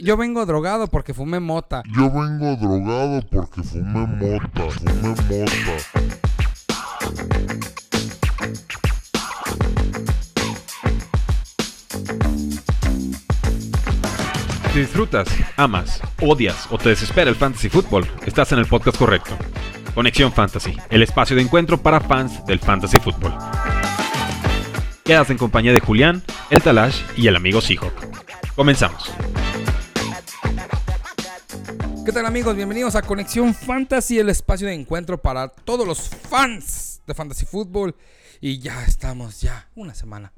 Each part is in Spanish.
Yo vengo drogado porque fumé mota. Yo vengo drogado porque fumé mota, fumé mota. Si disfrutas, amas, odias o te desespera el fantasy fútbol, estás en el podcast correcto. Conexión Fantasy, el espacio de encuentro para fans del fantasy fútbol. Quedas en compañía de Julián, el Talash y el amigo Seahawk. Comenzamos. ¿Qué tal amigos? Bienvenidos a Conexión Fantasy, el espacio de encuentro para todos los fans de Fantasy Fútbol. Y ya estamos, ya, una semana.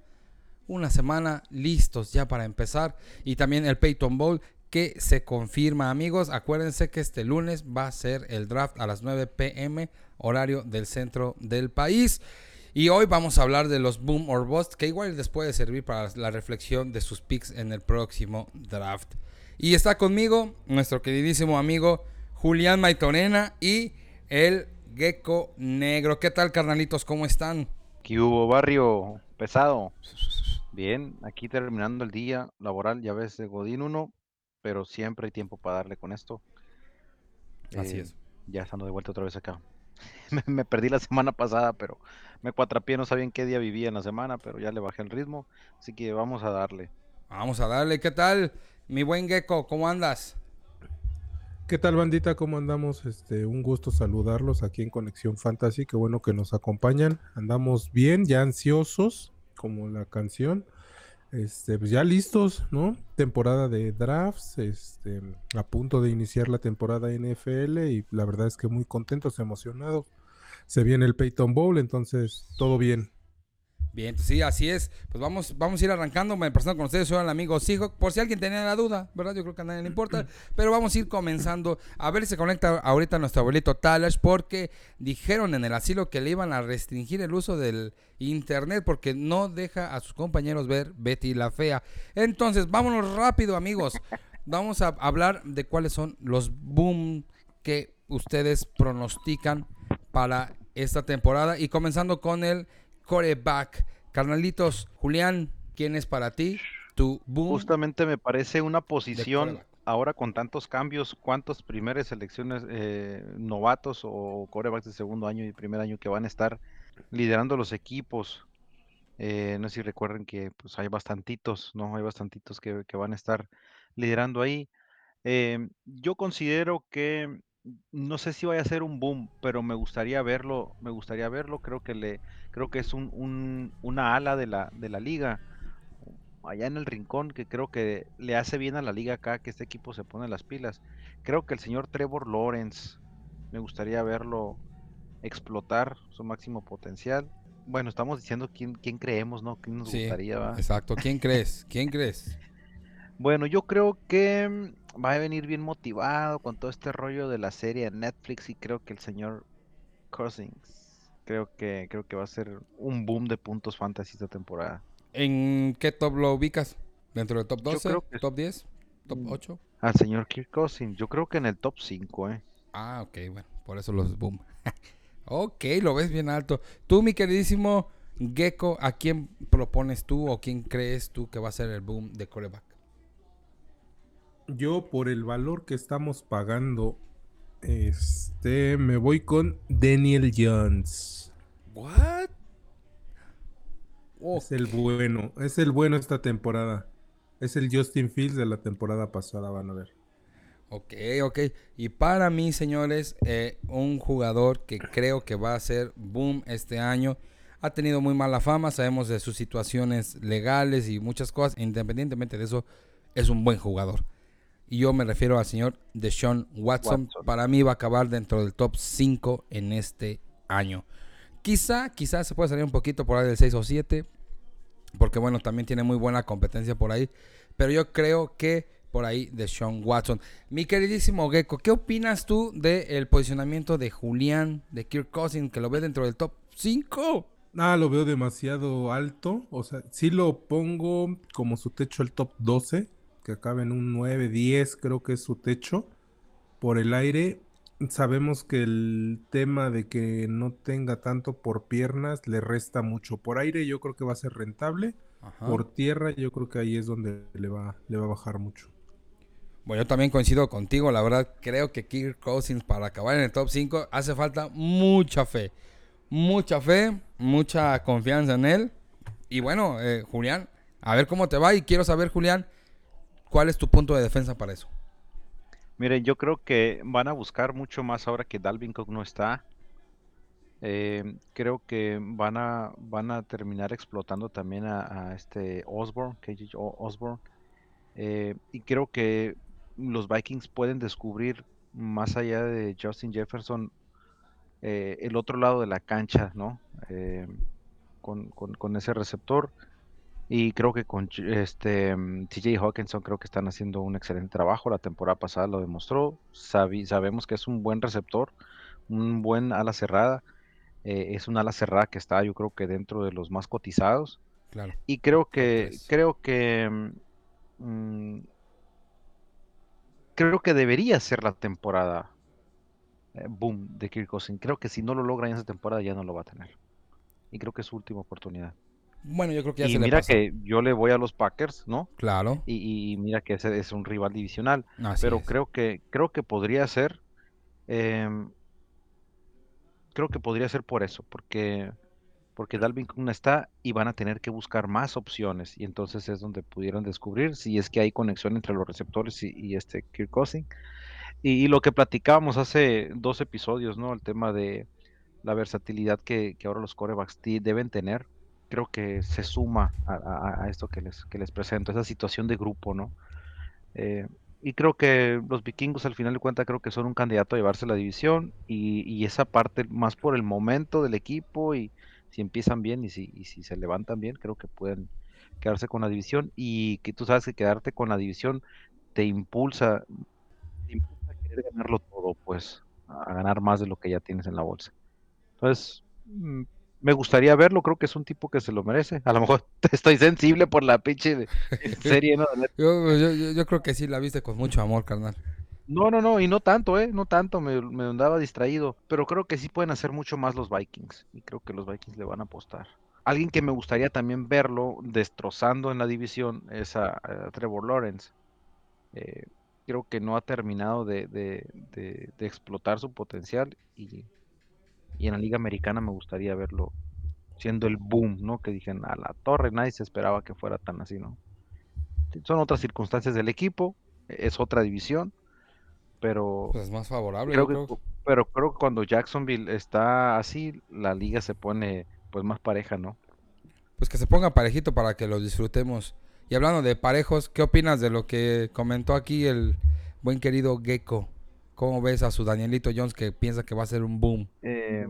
Una semana listos ya para empezar. Y también el Peyton Bowl que se confirma amigos. Acuérdense que este lunes va a ser el draft a las 9 pm, horario del centro del país. Y hoy vamos a hablar de los boom or bust, que igual les puede servir para la reflexión de sus picks en el próximo draft. Y está conmigo nuestro queridísimo amigo Julián Maitorena y el Gecko Negro. ¿Qué tal, carnalitos? ¿Cómo están? ¿Qué hubo, barrio pesado? Bien, aquí terminando el día laboral, ya ves, de Godín 1, pero siempre hay tiempo para darle con esto. Así Eh, es. Ya estando de vuelta otra vez acá. Me, me perdí la semana pasada, pero me cuatrapié, no sabía en qué día vivía en la semana, pero ya le bajé el ritmo, así que vamos a darle. Vamos a darle. ¿Qué tal, mi buen Gecko? ¿Cómo andas? ¿Qué tal bandita? ¿Cómo andamos? Este, un gusto saludarlos aquí en Conexión Fantasy. Qué bueno que nos acompañan. Andamos bien, ya ansiosos, como la canción. Este, pues ya listos, ¿no? Temporada de drafts, este, a punto de iniciar la temporada NFL y la verdad es que muy contentos, emocionados. Se viene el Peyton Bowl, entonces todo bien. Bien, pues sí, así es. Pues vamos, vamos a ir arrancando. Me presento con ustedes, soy el amigo Seahawk. Por si alguien tenía la duda, ¿verdad? Yo creo que a nadie le importa. Pero vamos a ir comenzando. A ver si se conecta ahorita nuestro abuelito Talash. Porque dijeron en el asilo que le iban a restringir el uso del internet. Porque no deja a sus compañeros ver Betty la Fea. Entonces, vámonos rápido, amigos. Vamos a hablar de cuáles son los boom que ustedes pronostican para esta temporada. Y comenzando con el coreback. Carnalitos, Julián, ¿quién es para ti tu boom? Justamente me parece una posición, ahora con tantos cambios, cuántas primeras selecciones eh, novatos o corebacks de segundo año y primer año que van a estar liderando los equipos. Eh, no sé si recuerden que pues hay bastantitos, ¿no? Hay bastantitos que, que van a estar liderando ahí. Eh, yo considero que no sé si vaya a ser un boom, pero me gustaría verlo, me gustaría verlo. Creo que le, creo que es un, un- una ala de la, de la liga allá en el rincón que creo que le hace bien a la liga acá que este equipo se pone las pilas. Creo que el señor Trevor Lawrence me gustaría verlo explotar su máximo potencial. Bueno, estamos diciendo quién, quién creemos, ¿no? ¿Quién nos Sí, gustaría, va? exacto. ¿Quién crees? ¿Quién crees? Bueno, yo creo que mm, va a venir bien motivado con todo este rollo de la serie de Netflix y creo que el señor Cousins, creo que creo que va a ser un boom de puntos fantasy esta temporada. ¿En qué top lo ubicas? ¿Dentro del top 12? creo que- ¿Top 10? ¿Top Mm. 8? Al señor Kirk Cousins, yo creo que en el top 5, ¿eh? Ah, ok, bueno, por eso los boom. ok, lo ves bien alto. Tú, mi queridísimo Gecko, ¿a quién propones tú o quién crees tú que va a ser el boom de coreback? Yo por el valor que estamos pagando, este, me voy con Daniel Jones. ¿What? Es el bueno, es el bueno esta temporada. Es el Justin Fields de la temporada pasada, van a ver. Ok, ok. Y para mí, señores, eh, un jugador que creo que va a ser boom este año. Ha tenido muy mala fama, sabemos de sus situaciones legales y muchas cosas. Independientemente de eso, es un buen jugador. Y yo me refiero al señor Deshaun Watson. Watson. Para mí va a acabar dentro del top 5 en este año. Quizá, quizá se puede salir un poquito por ahí del 6 o 7. Porque bueno, también tiene muy buena competencia por ahí. Pero yo creo que por ahí de Sean Watson. Mi queridísimo Gecko, ¿qué opinas tú del posicionamiento de Julián, de Kirk Cousins, que lo ve dentro del top 5? Ah, lo veo demasiado alto. O sea, sí lo pongo como su techo el top 12, que acaba en un 9, 10, creo que es su techo. Por el aire, sabemos que el tema de que no tenga tanto por piernas le resta mucho. Por aire yo creo que va a ser rentable. Ajá. Por tierra yo creo que ahí es donde le va, le va a bajar mucho. Bueno, yo también coincido contigo. La verdad, creo que Kirk Cousins para acabar en el top 5 hace falta mucha fe. Mucha fe, mucha confianza en él. Y bueno, eh, Julián, a ver cómo te va. Y quiero saber, Julián, cuál es tu punto de defensa para eso. Miren, yo creo que van a buscar mucho más ahora que Dalvin Cook no está. Eh, creo que van a, van a terminar explotando también a, a este Osborne, KJ Osborne. Eh, y creo que los Vikings pueden descubrir más allá de Justin Jefferson eh, el otro lado de la cancha, ¿no? Eh, con, con- con ese receptor. Y creo que con este mm, TJ Hawkinson creo que están haciendo un excelente trabajo. La temporada pasada lo demostró. Sabi- sabemos que es un buen receptor, un buen ala cerrada. eh, es un ala cerrada que está, yo creo que dentro de los más cotizados. Claro. Y creo que, creo que, mm, mm, creo que debería ser la temporada eh, boom de Kirk Cousins. Creo que si no lo logra en esa temporada ya no lo va a tener. Y creo que es su última oportunidad. Bueno, yo creo que ya y se le mira que yo le voy a los Packers, ¿no? Claro. Y, y mira que ese es un rival divisional. Así pero es. creo que, creo que podría ser, em, creo que podría ser por eso, porque, porque Dalvin Cook no está y van a tener que buscar más opciones. Y entonces es donde pudieron descubrir si es que hay conexión entre los receptores y, y este Kirk Cousins. Y, y lo que platicábamos hace dos episodios, ¿no? El tema de la versatilidad que, que ahora los corebacks deben tener, creo que se suma a, esto que les, que les presento, esa situación de grupo, ¿no? Eh, y creo que los vikingos al final de cuentas creo que son un candidato a llevarse la división y, y esa parte más por el momento del equipo y si empiezan bien y si, y si se levantan bien, creo que pueden quedarse con la división y que tú sabes que quedarte con la división te impulsa, te impulsa a querer ganarlo todo, pues a ganar más de lo que ya tienes en la bolsa. Entonces, mm, me gustaría verlo, creo que es un tipo que se lo merece. A lo mejor estoy sensible por la pinche de- serie, ¿no? Yo, yo- yo- yo creo que sí la viste con mucho amor, carnal. No, no, no, y no tanto, ¿eh? No tanto, me, me andaba distraído. Pero creo que sí pueden hacer mucho más los Vikings. Y creo que los Vikings le van a apostar. Alguien que me gustaría también verlo destrozando en la división es a, a Trevor Lawrence. Eh, creo que no ha terminado de, de- de- de explotar su potencial. Y, y en la Liga Americana me gustaría verlo siendo el boom, ¿no? Que dijeron a la torre, nadie se esperaba que fuera tan así, ¿no? Son otras circunstancias del equipo, es otra división, pero Pues es más favorable. creo que, pero creo que cuando Jacksonville está así, la liga se pone pues más pareja, ¿no? Pues que se ponga parejito para que lo disfrutemos. Y hablando de parejos, ¿qué opinas de lo que comentó aquí el buen querido Gecko? ¿Cómo ves a su Danielito Jones que piensa que va a ser un boom? Eh,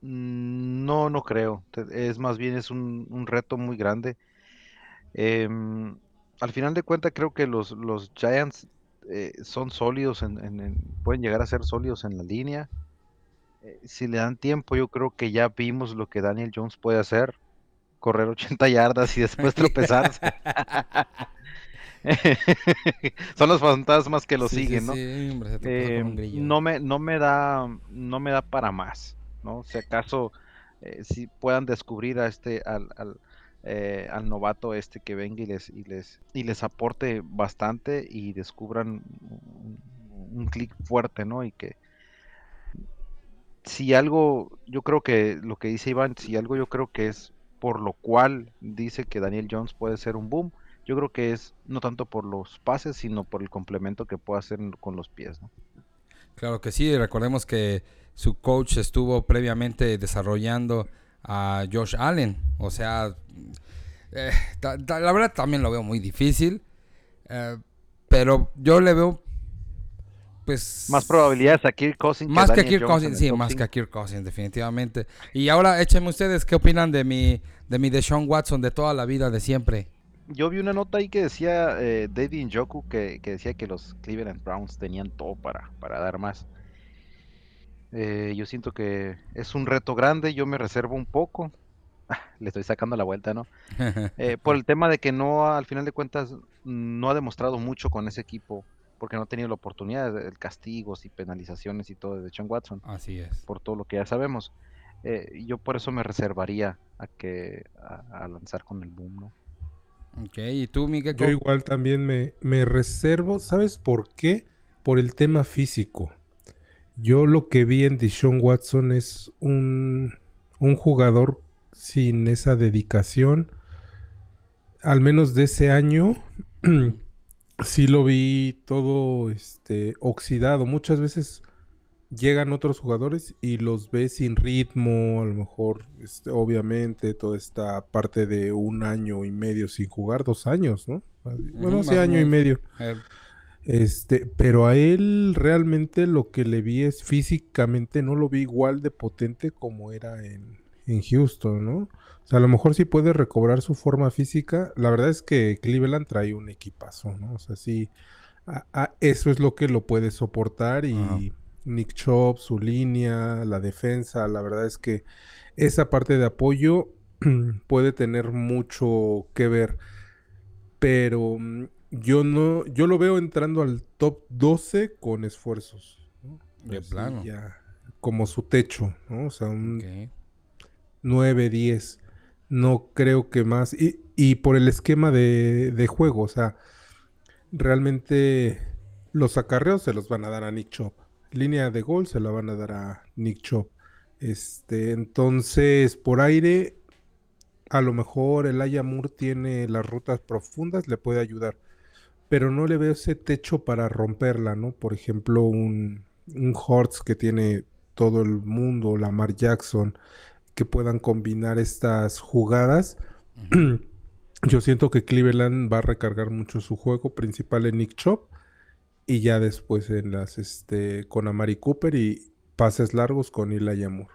mm, no, no creo. Es más bien es un, un reto muy grande. Em, al final de cuentas creo que los, los Giants eh, son sólidos, en, en- en- pueden llegar a ser sólidos en la línea. Eh, si le dan tiempo, yo creo que ya vimos lo que Daniel Jones puede hacer. Correr 80 yardas y después tropezarse. Son los fantasmas que lo Sí, sí, siguen, ¿no? sí, hombre, se tropezó Eh, no me, no me da, no me da para más, ¿no? Si acaso eh, si puedan descubrir a este, al, al, eh, al novato este que venga y les, y les, y les aporte bastante y descubran un, un clic fuerte, ¿no? Y que si algo, yo creo que lo que dice Iván, si algo yo creo que es por lo cual dice que Daniel Jones puede ser un boom, yo creo que es no tanto por los pases, sino por el complemento que puede hacer con los pies, ¿no? Claro que sí, recordemos que su coach estuvo previamente desarrollando a Josh Allen. O sea, eh, ta- ta- la verdad también lo veo muy difícil. eh, pero yo le veo, pues... Más probabilidades a Kirk Cousins Más que a Kirk Cousins, sí, más que a Kirk Cousins, definitivamente. Y ahora échenme ustedes qué opinan de mi, de mi Deshaun Watson de toda la vida, de siempre. Yo vi una nota ahí que decía eh, David Njoku que, que decía que los Cleveland Browns tenían todo para, para dar más. Eh, yo siento que es un reto grande, yo me reservo un poco. Ah, Le estoy sacando la vuelta, ¿no? Eh, por el tema de que no, al final de cuentas, no ha demostrado mucho con ese equipo, porque no ha tenido la oportunidad de de castigos y penalizaciones y todo de Sean Watson, Así es. por todo lo que ya sabemos. Eh, yo por eso me reservaría a que a, a lanzar con el boom, ¿no? Ok, ¿y tú, Miguel? Yo igual también me, me reservo, ¿sabes por qué? Por el tema físico. Yo lo que vi en Dishon Watson es un, un jugador sin esa dedicación, al menos de ese año, sí lo vi todo este, oxidado. Muchas veces llegan otros jugadores y los ves sin ritmo, a lo mejor, este, obviamente, toda esta parte de un año y medio sin jugar, dos años, ¿no? Bueno, Ujú, hace más o año y medio. Eh, Este, pero a él realmente lo que le vi es físicamente no lo vi igual de potente como era en, en Houston, ¿no? O sea, a lo mejor sí puede recobrar su forma física. La verdad es que Cleveland trae un equipazo, ¿no? O sea, sí, a- a- eso es lo que lo puede soportar y Ajá. Nick Chubb, su línea, la defensa, la verdad es que esa parte de apoyo puede tener mucho que ver pero mm, yo no, yo lo veo entrando al top 12 con esfuerzos. ¿no? De Así plano. ya, como su techo, ¿no? O sea, un ok. 9, 10. No creo que más. Y, y por el esquema de, de juego, o sea, realmente los acarreos se los van a dar a Nick Chop. Línea de gol se la van a dar a Nick Chop. Este, entonces, por aire, a lo mejor el Moore tiene las rutas profundas, le puede ayudar. Pero no le veo ese techo para romperla, ¿no? Por ejemplo, un, un Hortz que tiene todo el mundo, Lamar Jackson, que puedan combinar estas jugadas. Yo siento que Cleveland va a recargar mucho su juego principal en Nick Chop y ya después en las este con Amari Cooper y pases largos con Elijah Moore.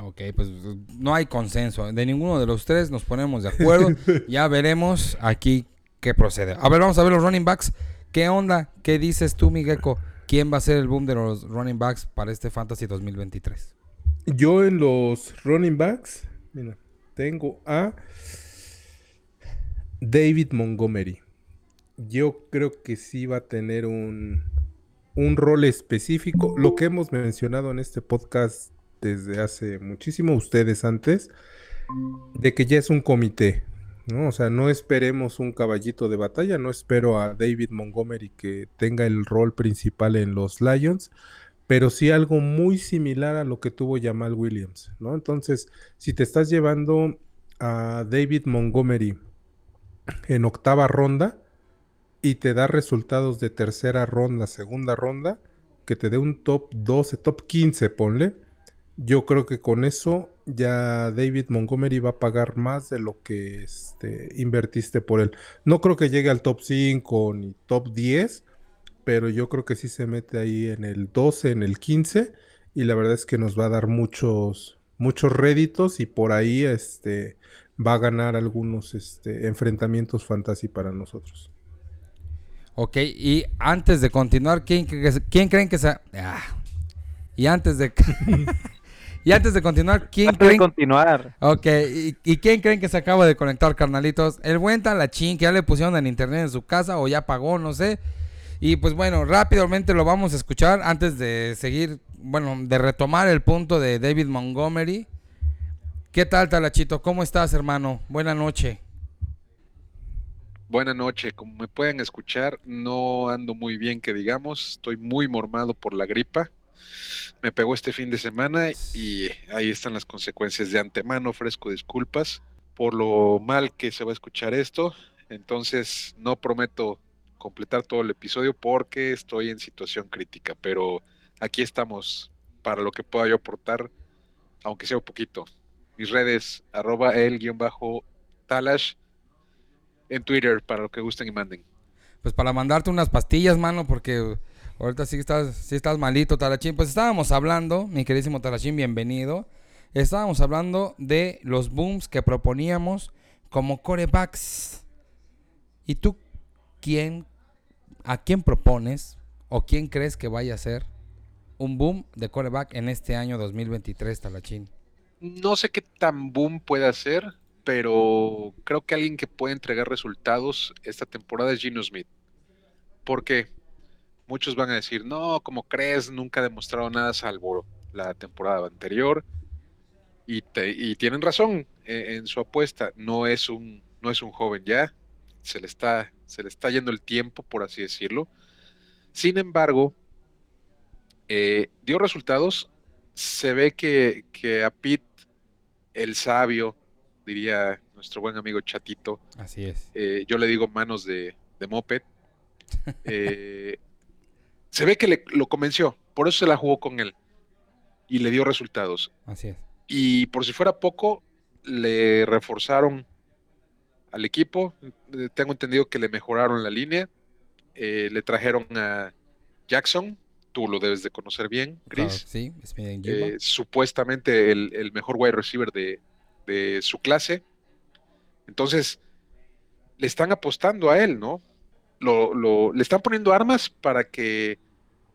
Ok, pues no hay consenso. De ninguno de los tres nos ponemos de acuerdo. ya veremos aquí qué procede. A ver, vamos a ver los running backs. ¿Qué onda? ¿Qué dices tú, Migueco? ¿Quién va a ser el boom de los running backs para este Fantasy 2023? Yo en los running backs, mira, tengo a David Montgomery. Yo creo que sí va a tener un, un rol específico. Lo que hemos mencionado en este podcast desde hace muchísimo, ustedes antes, de que ya es un comité. ¿no? O sea, no esperemos un caballito de batalla, no espero a David Montgomery que tenga el rol principal en los Lions, pero sí algo muy similar a lo que tuvo Jamal Williams, ¿no? Entonces, si te estás llevando a David Montgomery en octava ronda y te da resultados de tercera ronda, segunda ronda, que te dé un top 12, top 15, ponle, yo creo que con eso ya David Montgomery va a pagar más de lo que este, invertiste por él. No creo que llegue al top 5 ni top 10, pero yo creo que sí se mete ahí en el 12, en el 15, y la verdad es que nos va a dar muchos, muchos réditos y por ahí este, va a ganar algunos este, enfrentamientos fantasy para nosotros. Ok, y antes de continuar, ¿quién, cre- quién creen que se... Ah. Y antes de... y antes de continuar, ¿quién Antes de creen... continuar, Ok, ¿y, y quién creen que se acaba de conectar, carnalitos? El buen Talachín, que ya le pusieron en internet en su casa o ya pagó, no sé. Y pues bueno, rápidamente lo vamos a escuchar antes de seguir, bueno, de retomar el punto de David Montgomery. ¿Qué tal, Talachito? ¿Cómo estás, hermano? Buena noche. Buenas noches, como me pueden escuchar, no ando muy bien que digamos, estoy muy mormado por la gripa. Me pegó este fin de semana y ahí están las consecuencias de antemano, ofrezco disculpas por lo mal que se va a escuchar esto. Entonces, no prometo completar todo el episodio porque estoy en situación crítica, pero aquí estamos para lo que pueda yo aportar, aunque sea un poquito. Mis redes, arroba el guion bajo talash en Twitter para lo que gusten y manden. Pues para mandarte unas pastillas, mano, porque ahorita sí estás, sí estás malito, Talachín. Pues estábamos hablando, mi queridísimo Talachín, bienvenido. Estábamos hablando de los booms que proponíamos como corebacks. ¿Y tú quién, a quién propones o quién crees que vaya a ser un boom de coreback en este año 2023, Talachín? No sé qué tan boom puede ser, pero creo que alguien que puede entregar resultados esta temporada es Gino Smith. Porque muchos van a decir, no, como crees, nunca ha demostrado nada salvo la temporada anterior. Y, y tienen razón eh, en su apuesta, no es un no es un joven ya, se le está, se le está yendo el tiempo, por así decirlo. Sin embargo, eh, dio resultados. Se ve que, que a Pete, el sabio, diría nuestro buen amigo Chatito, Así es. eh, yo le digo manos de, de moped, eh, se ve que le, lo convenció, por eso se la jugó con él y le dio resultados. Así es. Y por si fuera poco, le reforzaron al equipo. Eh, Tengo entendido que le mejoraron la línea. Eh, le trajeron a Jackson. Tú lo debes de conocer bien, Claro, Chris. sí, Smith and Eh, supuestamente el, el mejor wide receiver de, de su clase. Entonces, le están apostando a él, ¿no? Lo, lo- le están poniendo armas para que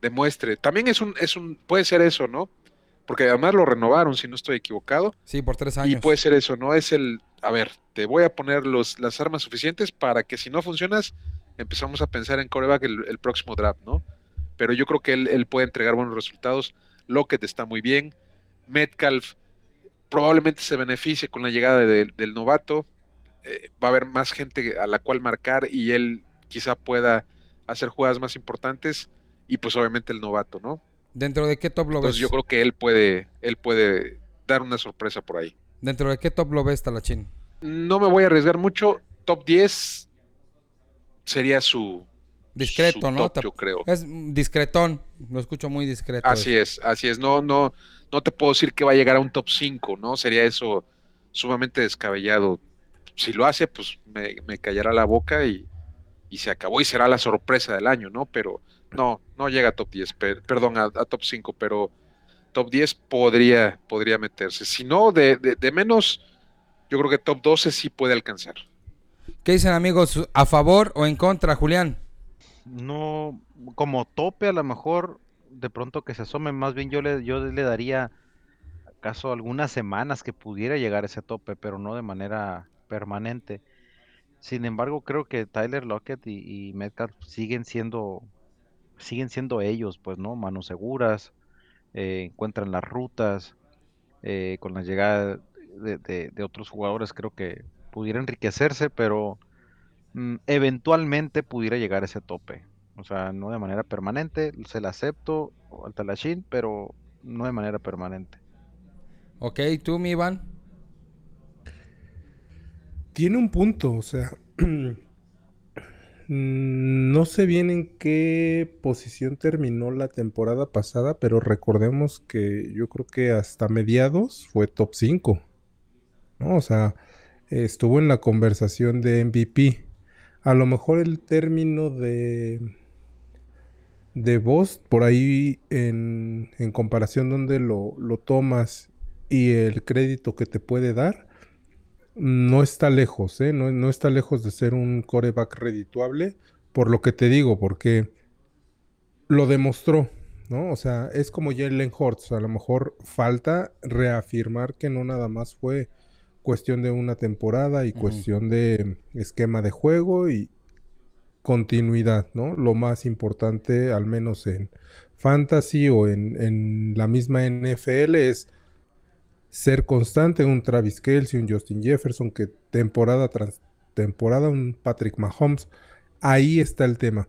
demuestre. También es un, es un, puede ser eso, ¿no? Porque además lo renovaron, si no estoy equivocado. Sí, por tres Y años. puede ser eso, ¿no? Es el, a ver, te voy a poner los, las armas suficientes para que si no funcionas, empezamos a pensar en coreback el, el próximo draft, ¿no? Pero yo creo que él, él puede entregar buenos resultados. Lockett está muy bien. Metcalf probablemente se beneficie con la llegada de- del novato. Eh, va a haber más gente a la cual marcar y él quizá pueda hacer jugadas más importantes. Y pues obviamente el novato, ¿no? ¿Dentro de qué top lo ves? Entonces yo creo que él puede, él puede dar una sorpresa por ahí. ¿Dentro de qué top lo ves, Talachín? No me voy a arriesgar mucho. Top 10 sería su, Discreto, su ¿no? top, yo creo. Es discretón. Lo escucho muy discreto. Así es, así es. No, no, no te puedo decir que va a llegar a un top 5, ¿no? Sería eso sumamente descabellado. Si lo hace, pues me, me callará la boca y, y se acabó y será la sorpresa del año, ¿no? Pero no, no llega a top 10, per- perdón, a, a top 5, pero top 10 podría, podría meterse. Si no, de, de- de menos, yo creo que top 12 sí puede alcanzar. ¿Qué dicen, amigos? ¿A favor o en contra, Julián? No, como tope a lo mejor, de pronto que se asome, más bien yo le, yo le daría acaso algunas semanas que pudiera llegar a ese tope, pero no de manera permanente. Sin embargo, creo que Tyler Lockett y, y Metcalf siguen siendo, siguen siendo ellos, pues, ¿no? Manos seguras, eh, encuentran las rutas, eh, con la llegada de, de- de otros jugadores creo que pudiera enriquecerse, pero eventualmente pudiera llegar a ese tope. O sea, no de manera permanente, se la acepto al Talachín, pero no de manera permanente. Ok, tú, mi Iván. Tiene un punto, o sea, mm, no sé bien en qué posición terminó la temporada pasada, pero recordemos que yo creo que hasta mediados fue top 5, ¿no? O sea, estuvo en la conversación de MVP. A lo mejor el término de, de voz, por ahí en, en comparación donde lo, lo tomas y el crédito que te puede dar, no está lejos, ¿eh? No, no está lejos de ser un coreback redituable, por lo que te digo, porque lo demostró, ¿no? O sea, es como Jalen Hurts, a lo mejor falta reafirmar que no nada más fue cuestión de una temporada y cuestión de esquema de juego y continuidad, ¿no? Lo más importante, al menos en fantasy o en, en la misma NFL, es ser constante, un Travis Kelce, un Justin Jefferson, que temporada tras temporada, un Patrick Mahomes, ahí está el tema.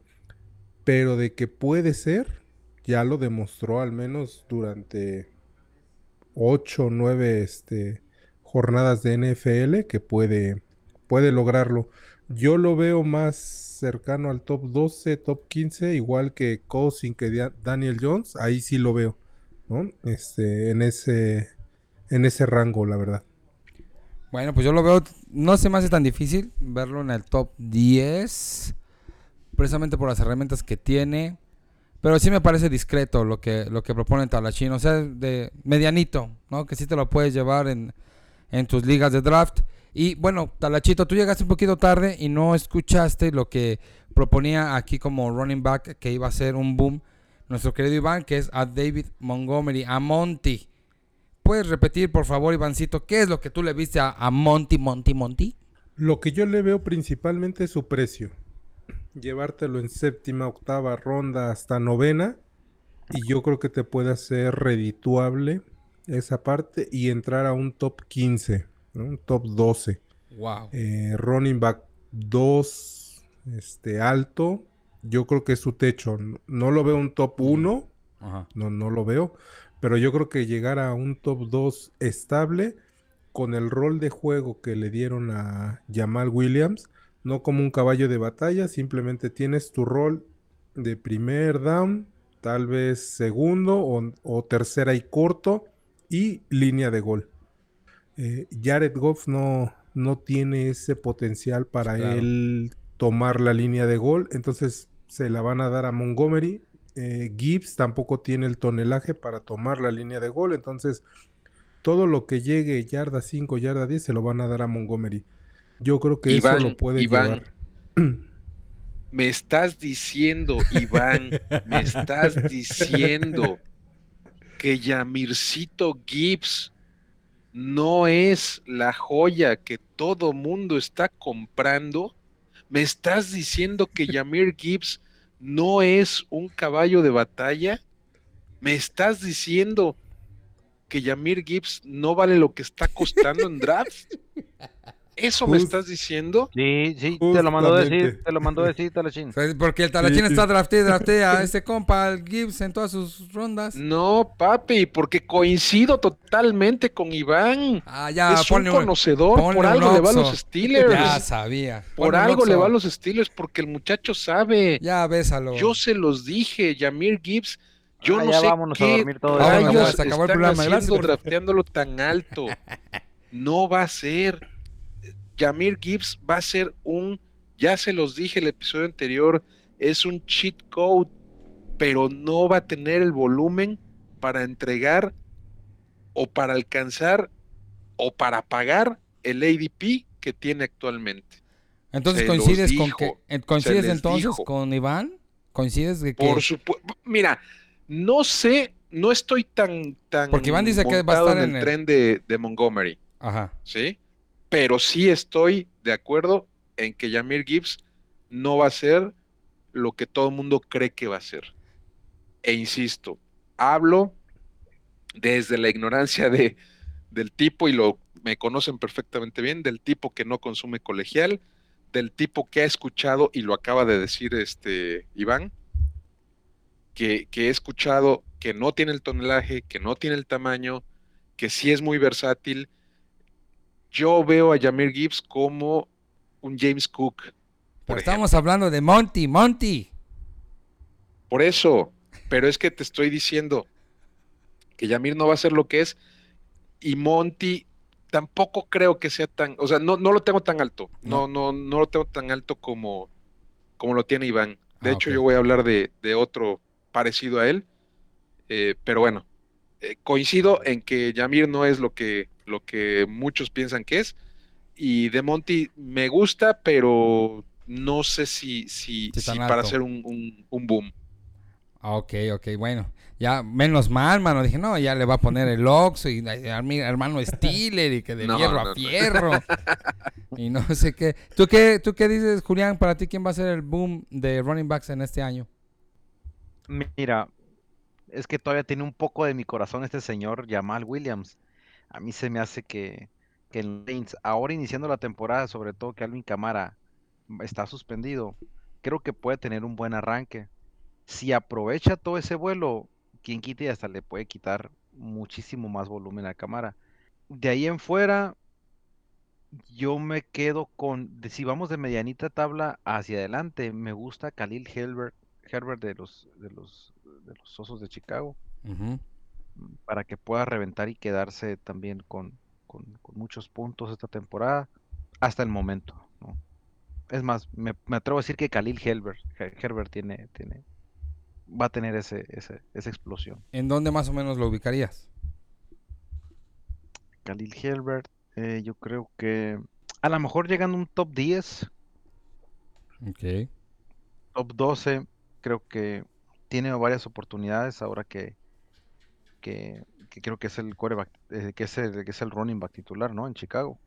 Pero de que puede ser, ya lo demostró al menos durante 8 o 9 este, jornadas de NFL, que puede, puede lograrlo. Yo lo veo más cercano al top 12, top 15, igual que Cousin, que Daniel Jones, ahí sí lo veo, ¿no? Este, en ese, en ese rango, la verdad. Bueno, pues yo lo veo, no se me hace tan difícil verlo en el top 10, precisamente por las herramientas que tiene, pero sí me parece discreto lo que, lo que propone Talachín, o sea, de medianito, ¿no? Que sí te lo puedes llevar en, en tus ligas de draft. Y bueno, Talachito, tú llegaste un poquito tarde y no escuchaste lo que proponía aquí como running back, que iba a ser un boom, nuestro querido Iván, que es a David Montgomery, a Monty. ¿Puedes repetir, por favor, Ivancito, qué es lo que tú le viste a, a Monty, Monty, Monty? Lo que yo le veo principalmente es su precio. Llevártelo en séptima, octava ronda hasta novena. Y yo creo que te puede hacer redituable esa parte y entrar a un top 15, ¿no? un top 12. Wow. Eh, running back 2, este, alto. Yo creo que es su techo. No, lo veo un top 1, Ajá. no, no lo veo. Pero yo creo que llegar a un top 2 estable con el rol de juego que le dieron a Jamal Williams, no como un caballo de batalla, simplemente tienes tu rol de primer down, tal vez segundo o, o tercera y corto y línea de gol. Eh, Jared Goff no, no tiene ese potencial para Claro. él tomar la línea de gol, entonces se la van a dar a Montgomery. Eh, Gibbs tampoco tiene el tonelaje para tomar la línea de gol, entonces todo lo que llegue yarda 5, yarda 10 se lo van a dar a Montgomery. Yo creo que Iván, eso lo puede Iván. llevar. Me estás diciendo, Iván, me estás diciendo que Yamircito Gibbs no es la joya que todo mundo está comprando. Me estás diciendo que Yamir Gibbs no es un caballo de batalla. Me estás diciendo que Yamir Gibbs no vale lo que está costando en draft. ¿Eso me Just- estás diciendo? Sí, sí, te lo mandó decir, te lo mandó decir, Talachín. Porque el Talachín Sí. está drafté, drafté a este compa, al Gibbs, en todas sus rondas. No, papi, porque coincido totalmente con Iván. Ah, ya, es un ponle un- conocedor, ponle por un algo le va a los. Steelers. Ya sabía. por Ponle algo le va a los Steelers, porque el muchacho sabe. Ya, bésalo. Yo se los dije, Yamir Gibbs. Yo Ah, no ya sé vámonos a qué dormir todos. Vámonos, se acabó el están programa, gracias haciendo por- drafteándolo tan alto. No va a ser. Yamir Gibbs va a ser un, ya se los dije el episodio anterior, es un cheat code, pero no va a tener el volumen para entregar o para alcanzar o para pagar el ADP que tiene actualmente. Entonces se coincides con que eh, coincides entonces dijo. con Iván? ¿Coincides de que Por supuesto, mira, no sé, no estoy tan, tan Porque Iván dice que va a estar en en el el- tren de, de Montgomery, Ajá. ¿sí? Pero sí estoy de acuerdo en que Yamir Gibbs no va a ser lo que todo el mundo cree que va a ser. E insisto, hablo desde la ignorancia de, del tipo, y lo me conocen perfectamente bien, del tipo que no consume colegial, del tipo que ha escuchado, y lo acaba de decir este Iván, que, que he escuchado que no tiene el tonelaje, que no tiene el tamaño, que sí es muy versátil. Yo veo a Yamir Gibbs como un James Cook. Pero estamos hablando de Monty, Monty. Por eso, pero es que te estoy diciendo que Yamir no va a ser lo que es y Monty tampoco creo que sea tan, o sea, no, no lo tengo tan alto, no, no, no lo tengo tan alto como, como lo tiene Iván. De Ah, hecho, yo voy a hablar de, de otro parecido a él, eh, pero bueno, eh, coincido en que Yamir no es lo que, lo que muchos piensan que es y de Monty me gusta, pero no sé si, si, Sí, si tan para hacer un, un- un boom. Ah, Ok, ok, bueno. Ya, menos mal, mano. Dije, no, ya le va a poner el Oxxo y mi hermano Stiller y que de No, no, a no. fierro. y no sé qué. ¿Tú, qué. ¿Tú qué dices, Julián? Para ti, ¿quién va a ser el boom de running backs en este año? Mira, es que todavía tiene un poco de mi corazón este señor Jamal Williams. A mí se me hace que, que Saints, ahora iniciando la temporada, sobre todo que Alvin Camara está suspendido, creo que puede tener un buen arranque. Si aprovecha todo ese vuelo, quien quite y hasta le puede quitar muchísimo más volumen a Camara. De ahí en fuera, yo me quedo con, si vamos de medianita tabla hacia adelante, me gusta Khalil Herbert, Herbert de los, de los, de los Osos de Chicago, para que pueda reventar y quedarse también con, con, con muchos puntos esta temporada, hasta el momento, ¿no? Es más, me, me atrevo a decir que Khalil Herbert, Her- Herbert tiene, tiene, va a tener ese, ese- esa explosión. ¿En dónde más o menos lo ubicarías? Khalil Herbert, eh, yo creo que a lo mejor llegando a un top 10, Ok. top 12, creo que tiene varias oportunidades ahora que, que, que creo que es el quarterback, eh, que es el, que es el running back titular, ¿no? En Chicago,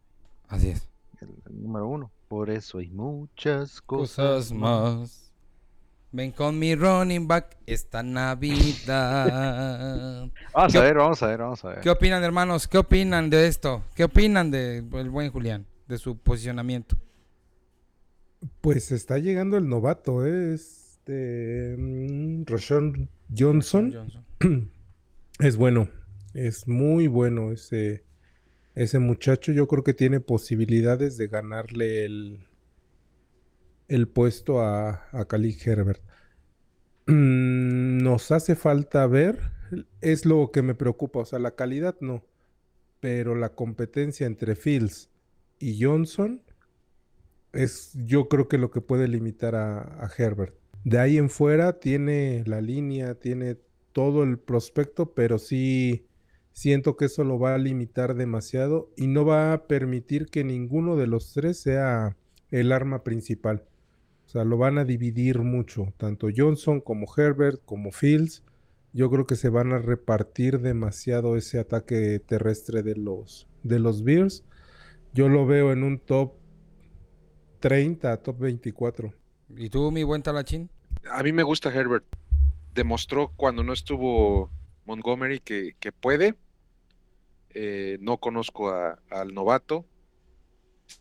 Así es. el, el número uno. Por eso hay muchas Cosas cosas más. Ven con mi running back esta Navidad. Vamos ¿Qué a ver, vamos a ver, vamos a ver. ¿Qué opinan, hermanos? ¿Qué opinan de esto? ¿Qué opinan del buen Julián? de su posicionamiento. Pues está llegando el novato, ¿eh? este mm, Rashawn Johnson. Johnson. Es bueno, es muy bueno ese, ese muchacho. Yo creo que tiene posibilidades de ganarle el, el puesto a, a Herbert. Mm, Nos hace falta ver, es lo que me preocupa, o sea, la calidad no, pero la competencia entre Fields y Johnson es yo creo que lo que puede limitar a, a Herbert. De ahí en fuera tiene la línea, tiene todo el prospecto, pero sí siento que eso lo va a limitar demasiado y no va a permitir que ninguno de los tres sea el arma principal. O sea, lo van a dividir mucho, tanto Johnson como Herbert, como Fields. Yo creo que se van a repartir demasiado ese ataque terrestre de los, de los Bears. Yo lo veo en un top 30, top 24. ¿Y tú, mi buen talachín? A mí me gusta Herbert. Demostró cuando no estuvo Montgomery que, que puede. Eh, no conozco a- al novato.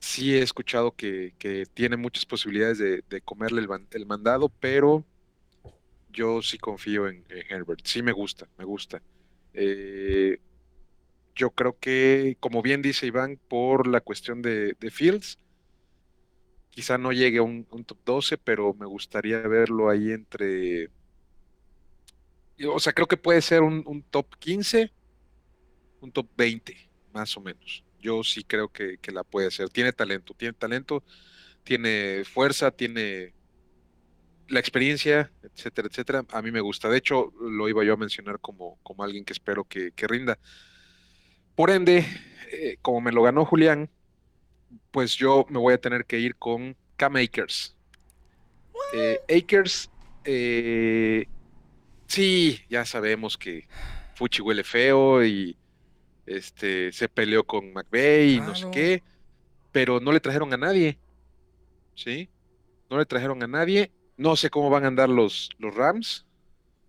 Sí he escuchado que, que tiene muchas posibilidades de, de comerle el, el mandado, pero yo sí confío en, Herbert. Sí me gusta, me gusta. Eh, yo creo que, como bien dice Iván, por la cuestión de, Fields, quizá no llegue a un top 12, pero me gustaría verlo ahí entre... O sea, creo que puede ser un, un top 15, un top 20, más o menos. Yo sí creo que, que la puede hacer. Tiene talento, tiene talento, tiene fuerza, tiene la experiencia, etcétera, etcétera. A mí me gusta. De hecho, lo iba yo a mencionar como, como alguien que espero que, que rinda. Por ende, eh, como me lo ganó Julián, pues yo me voy a tener que ir con Cam Akers. Eh, Akers, eh, sí, ya sabemos que Fuchi huele feo y este se peleó con McVeigh y no sé qué, pero no le trajeron a nadie, ¿sí? No le trajeron a nadie. No sé cómo van a andar los, los Rams.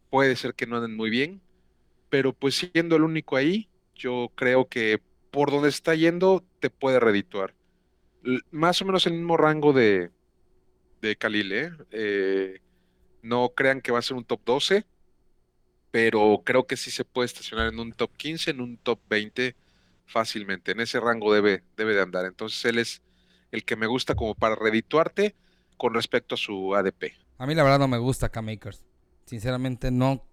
Puede ser que no anden muy bien, pero pues siendo el único ahí, yo creo que por donde está yendo te puede redituar. L- Más o menos el mismo rango de, de Khalil, ¿eh? Eh, no crean que va a ser un top 12, pero creo que sí se puede estacionar en un top 15, en un top 20 fácilmente. En ese rango debe, debe de andar. Entonces él es el que me gusta como para redituarte con respecto a su ADP. A mí la verdad no me gusta Cam Akers. Sinceramente no.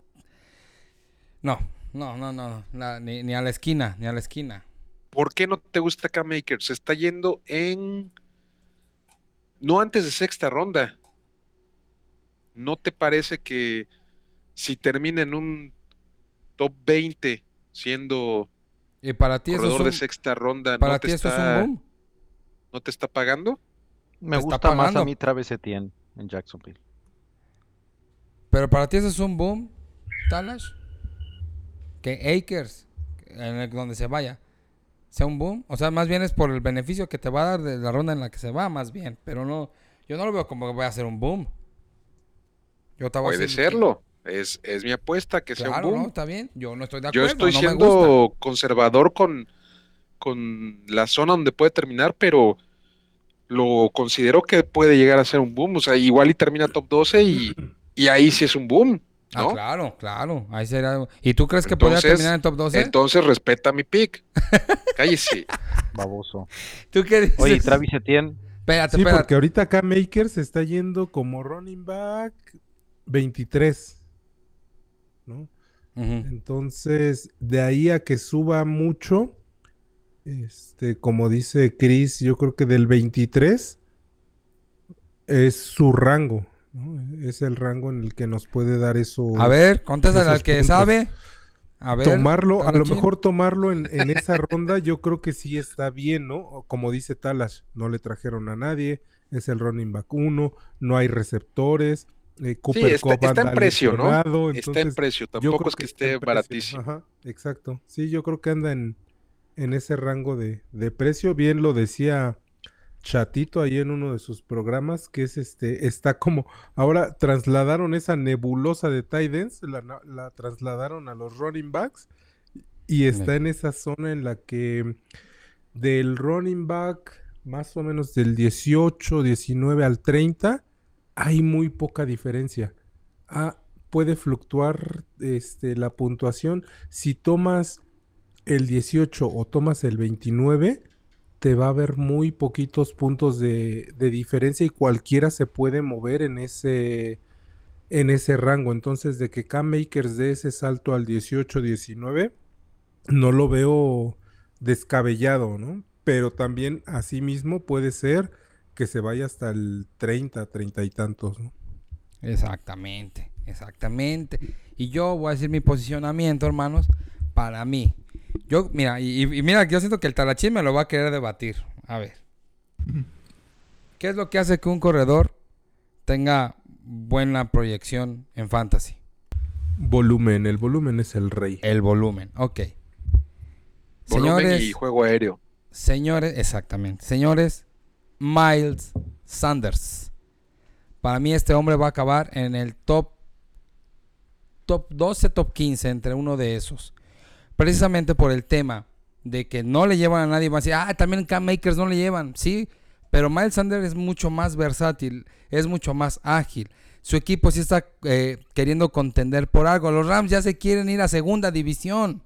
No, no, no, no. ni, ni a la esquina, ni a la esquina. ¿Por qué no te gusta Cam Akers? Se está yendo en... No antes de sexta ronda. ¿No te parece que si termina en un top 20 siendo Y para ti eso es un, de sexta ronda, para no te ti es está, un boom. no te está pagando? Me Te está gusta más a mí Travis Etienne en Jacksonville. Pero para ti eso es un boom, Talash. Que Akers, en el donde se vaya, sea un boom. O sea, más bien es por el beneficio que te va a dar de la ronda en la que se va, más bien. Pero no, yo no lo veo como que vaya a ser un boom. Yo estaba Puede serlo. Es, es mi apuesta que sea un boom. no, está bien. Yo no estoy de Yo acuerdo. estoy no me gusta. siendo conservador con, con la zona donde puede terminar, pero lo considero que puede llegar a ser un boom. O sea, igual y termina top 12 y, y ahí sí es un boom, Ah, ¿no? claro, claro. Ahí será. ¿Y tú crees que podría Entonces- terminar en top 12? Entonces respeta mi pick. Cállese. Baboso. ¿Tú qué dices? Oye, Travis Etienne, Espérate, Sí, espérate. porque ahorita Cam Akers se está yendo como running back 23. ¿No? Entonces, de ahí a que suba mucho, este, como dice Chris, yo creo que del 23 es su rango, ¿no? Es el rango en el que nos puede dar eso. A ver, contéstale al que puntos. sabe. A ver. tomarlo, a lo mejor tomarlo en, en esa ronda, yo creo que sí está bien, ¿no? Como dice Talash, no le trajeron a nadie, es el running back 1, no hay receptores, eh, Cooper está- Cup está en precio, ¿no? Está en precio. Tampoco es que esté baratísimo. Ajá, exacto. Sí, yo creo que anda en, en ese rango de, de precio. Bien lo decía Chatito ahí en uno de sus programas, que es este, está como, ahora trasladaron esa nebulosa de la, na- la trasladaron a los running backs y está en esa zona en la que del running back más o menos del 18, 19 al 30, hay muy poca diferencia. Ah, puede fluctuar este, la puntuación. Si tomas el 18 o tomas el 29, te va a haber muy poquitos puntos de, diferencia y cualquiera se puede mover en ese, en ese rango. Entonces, de que K-Makers dé ese salto al 18-19, no lo veo descabellado, ¿no? Pero también, asimismo, puede ser que se vaya hasta el 30, 30 y tantos, ¿no? Exactamente, exactamente. Y yo voy a decir mi posicionamiento, hermanos, para mí. Yo, mira, y, y mira, yo siento que el Talachín me lo va a querer debatir. A ver. ¿Qué es lo que hace que un corredor tenga buena proyección en fantasy? Volumen, el volumen es el rey. El volumen, ok. Volumen Señores, y juego aéreo. señores, exactamente. Señores, Miles Sanders. Para mí este hombre va a acabar en el top top 12, top 15, entre uno de esos. Precisamente por el tema de que no le llevan a nadie más. Ah, también Cam Makers no le llevan, sí. Pero Miles Sanders es mucho más versátil, es mucho más ágil. Su equipo sí está eh, queriendo contender por algo. Los Rams ya se quieren ir a segunda división.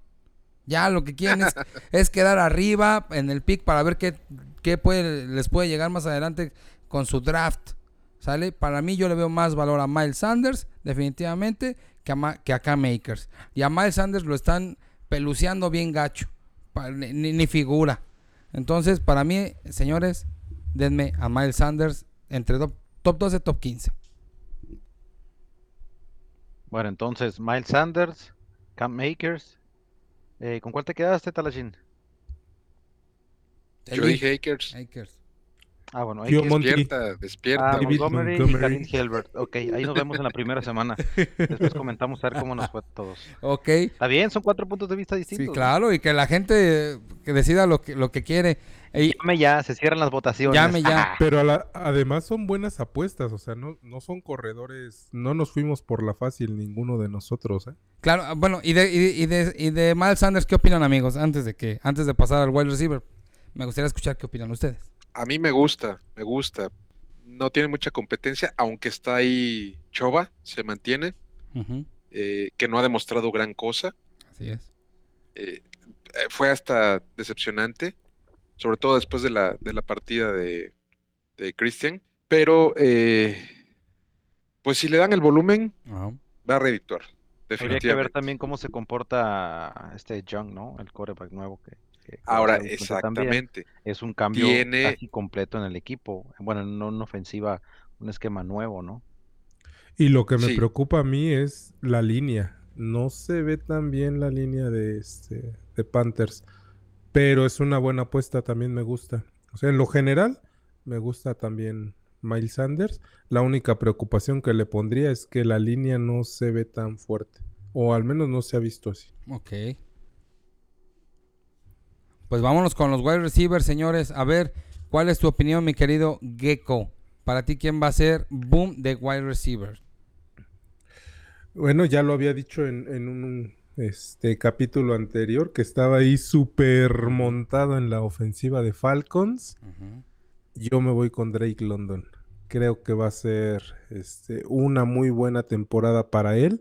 Ya lo que quieren es, es quedar arriba en el pick para ver qué, qué puede, les puede llegar más adelante con su draft. ¿Sale? Para mí yo le veo más valor a Miles Sanders, definitivamente, que a, Ma- que a Cam Akers. Y a Miles Sanders lo están peluceando bien gacho. Ni- ni figura. Entonces, para mí, señores, denme a Miles Sanders entre top, top 12, top 15. Bueno, entonces, Miles Sanders, Cam Makers. Eh, ¿Con cuál te quedaste, Talashin? Yo dije Akers. Akers. Ah, bueno, Akers. Despierta, despierta. ah, David Montgomery y Montgomery. Khalil Hilbert. Ok, ahí nos vemos en la primera semana. Después comentamos a ver cómo nos fue a todos. Ok. Está bien, son cuatro puntos de vista distintos. Sí, claro, y que la gente que decida lo que, lo que quiere. Llame ya, se cierran las votaciones. llame ya. Pero a la- además son buenas apuestas, o sea, no, no son corredores, no nos fuimos por la fácil ninguno de nosotros, ¿eh? Claro, ah, bueno, y de, y, de, y de, y de Miles Sanders, ¿qué opinan, amigos? Antes de que, antes de pasar al wide receiver, me gustaría escuchar qué opinan ustedes. A mí me gusta, me gusta. No tiene mucha competencia, aunque está ahí Choba, se mantiene, eh, que no ha demostrado gran cosa. Así es. eh, eh, fue hasta decepcionante, sobre todo después de la, de la partida de, de Christian. Pero, eh, pues si le dan el volumen, va a redituar, Habría que ver también cómo se comporta este Young, ¿no? El quarterback nuevo que, que- Ahora, también. exactamente. Es un cambio Tiene- casi completo en el equipo. Bueno, no una ofensiva, un esquema nuevo, ¿no? Y lo que me Sí. preocupa a mí es la línea. No se ve tan bien la línea de, este, de Panthers, pero es una buena apuesta, también me gusta. O sea, en lo general, me gusta también Miles Sanders. La única preocupación que le pondría es que la línea no se ve tan fuerte, o al menos no se ha visto así. Ok. Pues vámonos con los wide receivers, señores. A ver, ¿cuál es tu opinión, mi querido Gecko? Para ti, ¿quién va a ser boom de wide receiver? Bueno, ya lo había dicho en, en un este, capítulo anterior, que estaba ahí súper montado en la ofensiva de Falcons. Yo me voy con Drake London. Creo que va a ser este, una muy buena temporada para él.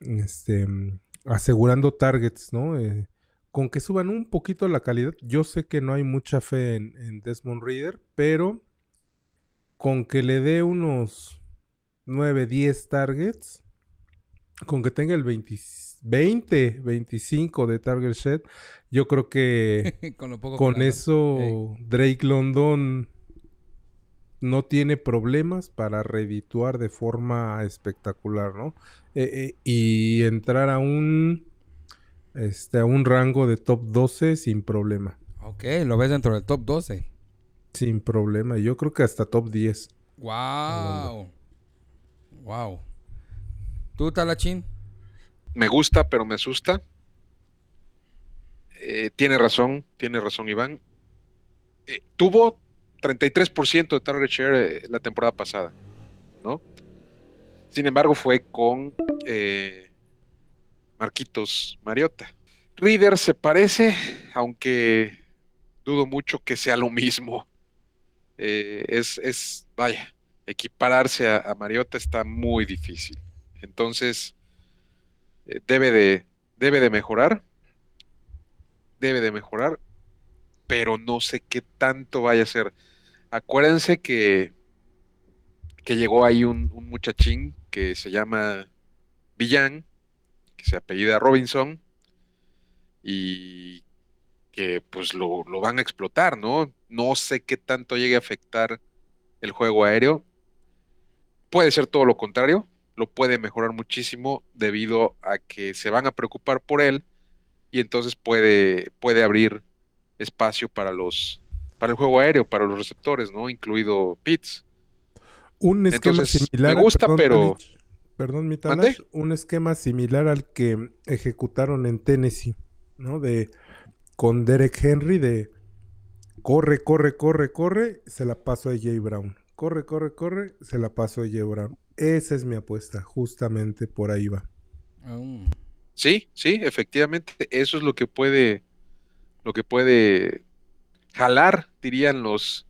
Este, asegurando targets, ¿no? Eh, con que suban un poquito la calidad. Yo sé que no hay mucha fe en, en Desmond Reader, pero con que le dé unos 9, 10 targets, con que tenga el 20, 20 25 de target share, yo creo que con lo poco eso, Drake London no tiene problemas para redituar de forma espectacular, ¿no? Eh, eh, y entrar a un, este, a un rango de top 12 sin problema. Ok, lo ves dentro del top 12. Sin problema. Yo creo que hasta top 10. Wow. Wow. ¿Tú, Talachín? Me gusta, pero me asusta. Eh, tiene razón, tiene razón Iván. Eh, tuvo 33% de target share eh, la temporada pasada, ¿no? Sin embargo, fue con eh, Marquitos Mariota. Reader se parece, aunque dudo mucho que sea lo mismo. eh, es, es, vaya, equipararse a, Mariota está muy difícil. Entonces, eh, debe de, debe de mejorar, debe de mejorar, pero no sé qué tanto vaya a ser. Acuérdense que, que llegó ahí un, un muchachín que se llama Villan, que se apellida Robinson, y que pues lo, lo van a explotar, ¿no? No sé qué tanto llegue a afectar el juego aéreo. Puede ser todo lo contrario, lo puede mejorar muchísimo debido a que se van a preocupar por él y entonces puede, puede abrir espacio para los para el juego aéreo, para los receptores, ¿no? Incluido Pitts. Un esquema Entonces, similar. me gusta, perdón, pero- Perdón, mi. Talash, un esquema similar al que ejecutaron en Tennessee, ¿no? De con Derek Henry de corre, corre, corre, corre, se la paso a Jay Brown. Corre, corre, corre, se la paso a Jay Brown. Esa es mi apuesta, justamente por ahí va. Mm. Sí, sí, efectivamente, eso es lo que puede, lo que puede jalar, dirían los,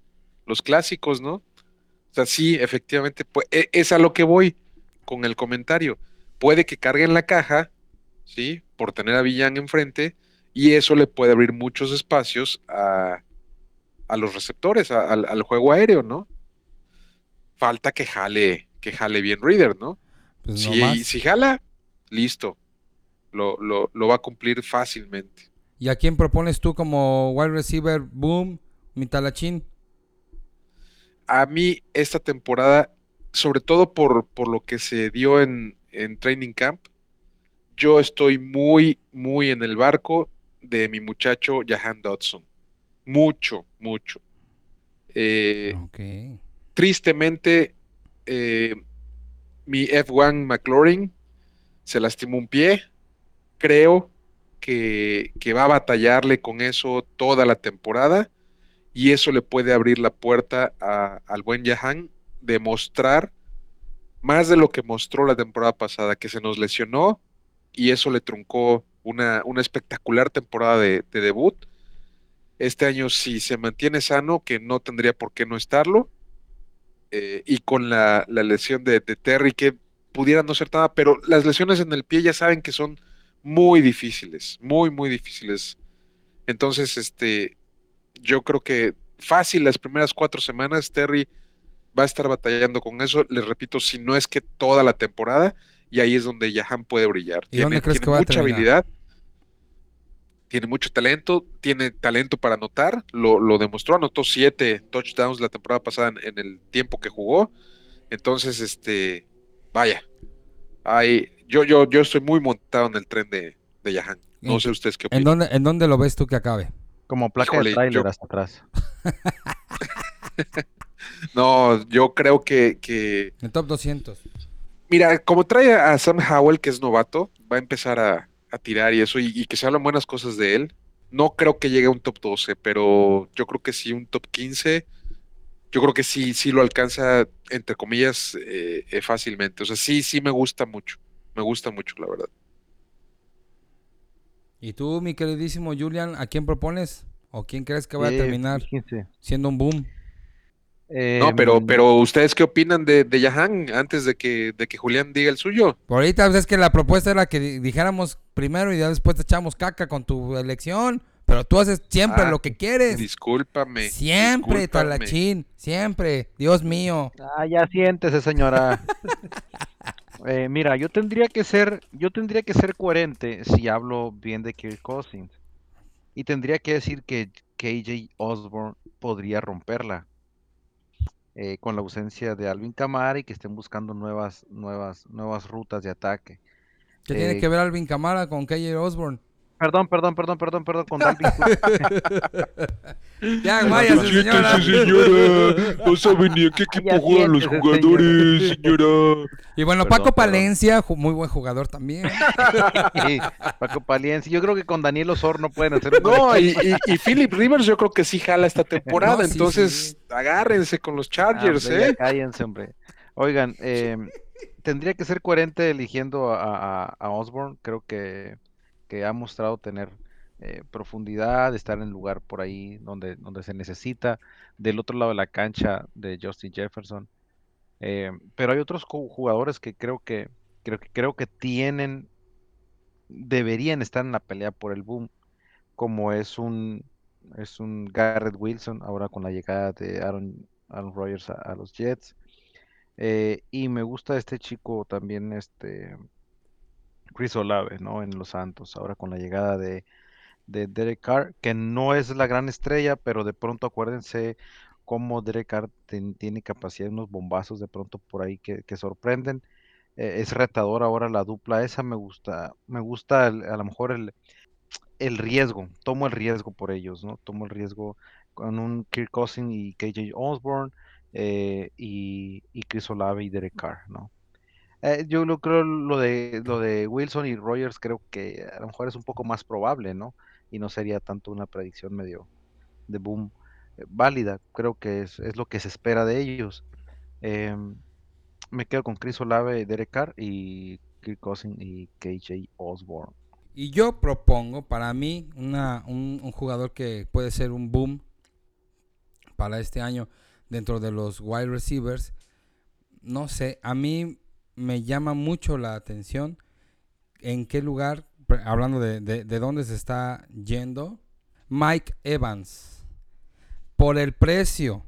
los clásicos, ¿no? O sea, sí, efectivamente, pues, e- es a lo que voy con el comentario. Puede que carguen la caja, ¿sí? Por tener a Villan enfrente, y eso le puede abrir muchos espacios a, a los receptores, a- al, al juego aéreo, ¿no? Falta que jale, que jale bien Reader, ¿no? Pues Si, si jala, listo. Lo, lo, lo va a cumplir fácilmente. ¿Y a quién propones tú como wide receiver? Boom, mi talachín. A mí esta temporada, sobre todo por, por lo que se dio en, en Training Camp, yo estoy muy, muy en el barco de mi muchacho Jahan Dodson. Mucho, mucho. Eh, tristemente, eh, mi F1 McLaurin se lastimó un pie. Creo que, que va a batallarle con eso toda la temporada y eso le puede abrir la puerta a- al buen Jahan de mostrar más de lo que mostró la temporada pasada, que se nos lesionó y eso le truncó una, una espectacular temporada de, de debut. Este año, si se mantiene sano, que no tendría por qué no estarlo, eh, y con la, la lesión de, de Terry, que pudiera no ser nada, pero las lesiones en el pie ya saben que son muy difíciles, muy, muy difíciles. Entonces, este, yo creo que fácil las primeras cuatro semanas, Terry va a estar batallando con eso, les repito, si no es que toda la temporada, y ahí es donde Jahan puede brillar. ¿Y dónde crees tiene que va a mucha habilidad, tiene mucho talento, tiene talento para anotar, lo, lo demostró, anotó siete touchdowns la temporada pasada en, en el tiempo que jugó. Entonces, este, vaya, hay, yo, yo, yo estoy muy montado en el tren de, de Jahan. No ¿En- sé ustedes qué ¿En opinan. dónde, ¿En dónde lo ves tú que acabe? Como placa Híjole, de trailer yo- hasta atrás. No, yo creo que, que, En top 200. mira, como trae a Sam Howell, que es novato, va a empezar a, a tirar y eso, y, y que se hablan buenas cosas de él. No creo que llegue a un top 12, pero yo creo que sí un top 15. Yo creo que sí, sí lo alcanza, entre comillas, eh, eh, fácilmente. O sea, sí, sí me gusta mucho. Me gusta mucho, la verdad. ¿Y tú, mi queridísimo Julian, a quién propones? ¿O quién crees que va a Eh, terminar siendo un boom? No, pero, Em, pero ¿ustedes qué opinan de, de Jahan antes de que, de que Julián diga el suyo? Por ahorita pues, es que la propuesta era que di- dijéramos primero y ya después te echamos caca con tu elección. Pero tú haces siempre Ah, lo que quieres. Discúlpame. Siempre, discúlpame. talachín. Siempre. Dios mío. Ah, ya siéntese, señora. Eh, mira, yo tendría que ser, yo tendría que ser coherente si hablo bien de Kirk Cousins. Y tendría que decir que KJ Osborne podría romperla. Eh, con la ausencia de Alvin Kamara y que estén buscando nuevas, nuevas, nuevas rutas de ataque. ¿Qué tiene Eh, que ver Alvin Camara con KJ Osborne? Perdón, perdón, perdón, perdón, perdón, con Dalvin Cook. Ya, váyase, señora. señora. No sabe ni en qué equipo juegan los jugadores, señora. Y bueno, Perdón, Paco. Palencia, muy buen jugador también. Sí, Paco Palencia. Yo creo que con Daniel Osorno pueden hacer un No, y, y, y Philip Rivers yo creo que sí jala esta temporada, No, sí, entonces sí. agárrense con los Chargers, Ah, hombre, ya ¿eh? Cállense, hombre. Oigan, eh, tendría que ser coherente eligiendo a, a, a Osborne. Creo que, que ha mostrado tener eh, profundidad, estar en el lugar por ahí donde, donde se necesita, del otro lado de la cancha de Justin Jefferson. Eh, pero hay otros ju- jugadores que creo que creo que creo que tienen deberían estar en la pelea por el boom, como es un es un Garrett Wilson ahora con la llegada de Aaron, Aaron Rodgers a, a los Jets. Eh, y me gusta este chico también, este Chris Olave, ¿no? En los Santos, ahora con la llegada de, de Derek Carr, que no es la gran estrella, pero de pronto acuérdense cómo Derek Carr tiene capacidad de unos bombazos de pronto por ahí que, sorprenden. Eh, es retador ahora la dupla esa, me gusta, me gusta a lo mejor el, riesgo, tomo el riesgo por ellos, ¿no? Tomo el riesgo con un Kirk Cousins y KJ Osborne eh, y, y Chris Olave y Derek Carr, ¿no? Eh, yo lo creo lo de lo de Wilson y Rogers creo que a lo mejor es un poco más probable, ¿no? Y no sería tanto una predicción medio de boom eh, válida. Creo que es, es lo que se espera de ellos. Em, me quedo con Chris Olave, Derek Carr y Kirk Cousins y KJ Osborne. Y yo propongo para mí una, un, un jugador que puede ser un boom para este año dentro de los wide receivers. No sé, a mí me llama mucho la atención en qué lugar, hablando de, de, de dónde se está yendo, Mike Evans. Por el precio,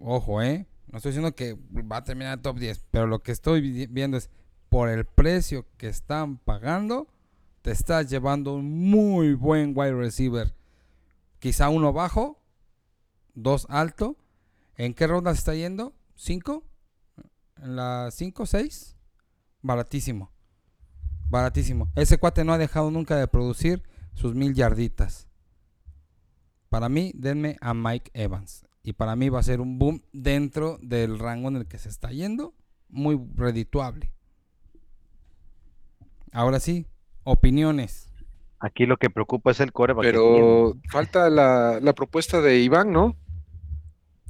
ojo, ¿eh? No estoy diciendo que va a terminar en top 10, pero lo que estoy vi- viendo es por el precio que están pagando te estás llevando un muy buen wide receiver. Quizá uno bajo, dos alto. ¿En qué ronda se está yendo? ¿Cinco? ¿En la cinco, seis? Baratísimo. Baratísimo. Ese cuate no ha dejado nunca de producir sus mil yarditas. Para mí, denme a Mike Evans. Y para mí va a ser un boom dentro del rango en el que se está yendo. Muy redituable. Ahora sí, opiniones. Aquí lo que preocupa es el que Pero falta la, la propuesta de Iván, ¿no?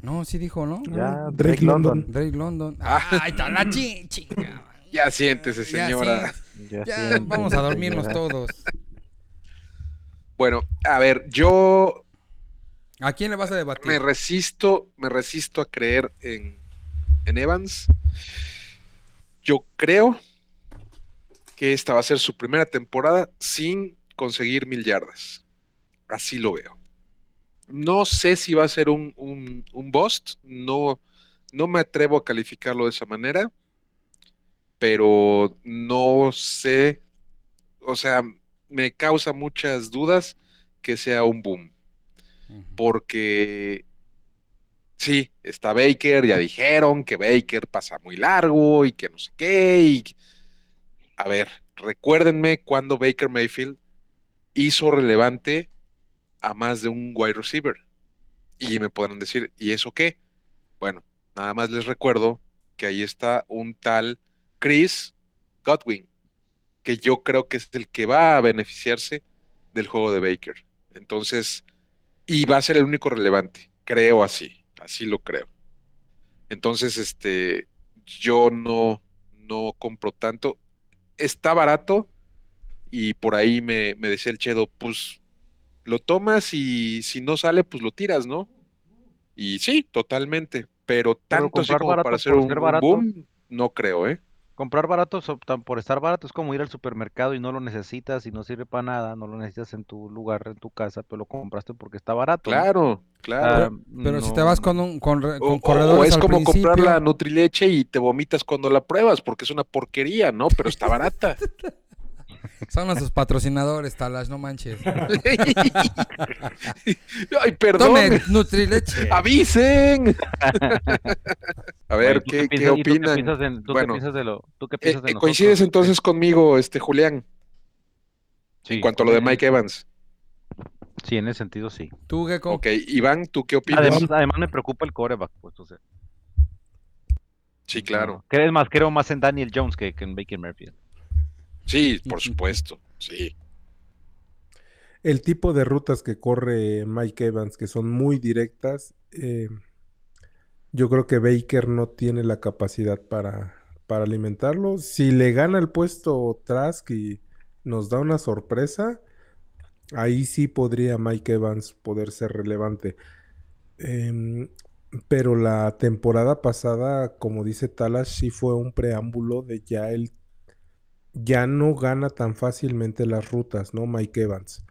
No, sí dijo, ¿no? Ya, Drake Drake London. London. Drake London. Ah. Ahí está la chin- chinga. Ya siéntese, Ya señora. sí, Ya vamos a dormirnos señora. todos. Bueno, a ver, yo ¿A quién le vas a me debatir? resisto, me resisto a creer en, en Evans. Yo creo que esta va a ser su primera temporada sin conseguir mil yardas. Así lo veo. No sé si va a ser un, un, un bust, no, no me atrevo a calificarlo de esa manera, pero no sé, o sea, me causa muchas dudas que sea un boom porque sí, está Baker, ya dijeron que Baker pasa muy largo y que no sé qué. y- A ver, recuérdenme cuando Baker Mayfield hizo relevante a más de un wide receiver. Y me podrán decir, ¿y eso qué? Bueno, nada más les recuerdo que ahí está un tal Chris Godwin, que yo creo que es el que va a beneficiarse del juego de Baker. Entonces, y va a ser el único relevante, creo así, así lo creo. Entonces, este, yo no, no compro tanto. Está barato y por ahí me, me decía el Chedo, pues lo tomas y si no sale, pues lo tiras, ¿no? Y sí, totalmente, pero tanto así comprar como para hacer un, ser un barato. boom, no creo, ¿eh? Comprar barato so- tan- por estar barato es como ir al supermercado y no lo necesitas y no sirve para nada, no lo necesitas en tu lugar, en tu casa, pero lo compraste porque está barato. Claro, claro. Ah, Pero si te vas con un con, con o- corredores o es al como comprar la Nutrileche y te vomitas cuando la pruebas, porque es una porquería, ¿no? Pero está barata. son nuestros patrocinadores, Talash, no manches. Ay, perdón. Tome Nutrileche. Avisen. A ver, Oye, ¿tú ¿qué, qué piensas- tú qué opinan? en- ¿Tú qué Bueno, piensas de lo, tú qué Eh, piensas de eh, nosotros? ¿Coincides entonces conmigo, este Julián, Sí, en cuanto a lo de. Mike Evans? Sí, en ese sentido sí. Tú, Gecko. Ok, Iván, ¿tú qué opinas? Además, además me preocupa el coreback, pues, o sea, sí, claro. no. Es más, creo más en Daniel Jones que, que en Baker Mayfield. Sí, por supuesto. Sí. El tipo de rutas que corre Mike Evans, que son muy directas, eh, yo creo que Baker no tiene la capacidad para, para alimentarlo. Si le gana el puesto Trask y nos da una sorpresa, Ahí sí podría Mike Evans poder ser relevante. Em, pero la temporada pasada, como dice Talas, sí fue un preámbulo de ya él ya no gana tan fácilmente las rutas, ¿no? Mike Evans.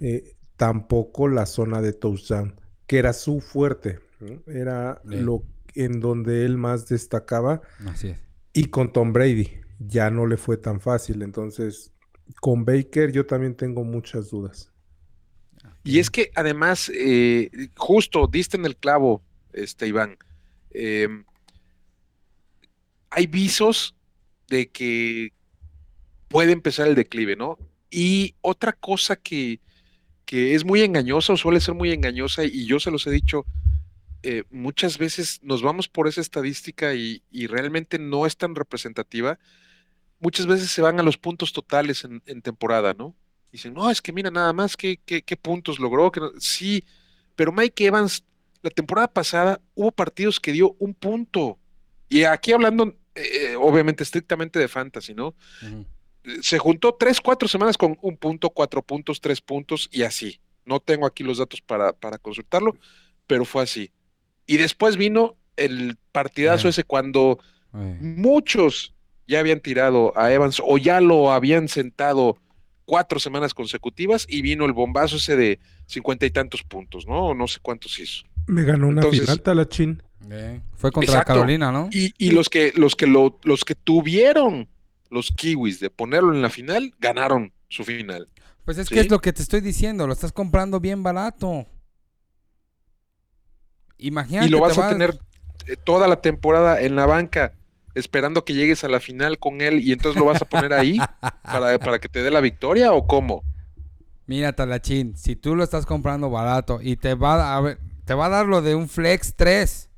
Eh, tampoco la zona de touchdown, que era su fuerte, ¿no? Era lo en donde él más destacaba. Así es. Y con Tom Brady ya no le fue tan fácil. Entonces, con Baker yo también tengo muchas dudas. Y es que además, eh, justo diste en el clavo, este Iván. em, hay visos de que puede empezar el declive, ¿no? Y otra cosa que, que es muy engañosa o suele ser muy engañosa, y yo se los he dicho, eh, muchas veces nos vamos por esa estadística y, y realmente no es tan representativa. Muchas veces se van a los puntos totales en, temporada, ¿no? Dicen, no, es que mira nada más qué, qué, puntos logró. que no-". Sí, pero Mike Evans, la temporada pasada hubo partidos que dio un punto. Y aquí hablando, eh, obviamente, estrictamente de fantasy, ¿no? Se juntó tres, cuatro semanas con un punto, cuatro puntos, tres puntos y así. No tengo aquí los datos para, para consultarlo, pero fue así. Y después vino el partidazo Ya. ese cuando Ay. muchos ya habían tirado a Evans o ya lo habían sentado cuatro semanas consecutivas y vino el bombazo ese de cincuenta y tantos puntos, ¿no? No sé cuántos hizo. Me ganó una Entonces- final, Talachín. Eh, Fue contra Exacto. Carolina, ¿no? Y, y los que, los que lo, los que tuvieron los kiwis de ponerlo en la final, ganaron su final. Pues es Sí. que es lo que te estoy diciendo, lo estás comprando bien barato. Imagínate. y lo vas a tener eh, toda la temporada en la banca esperando que llegues a la final con él y entonces lo vas a poner ahí para, para que te dé la victoria o cómo? Mira, Talachín, si tú lo estás comprando barato y te va a, ver, te va a dar lo de un Flex 3,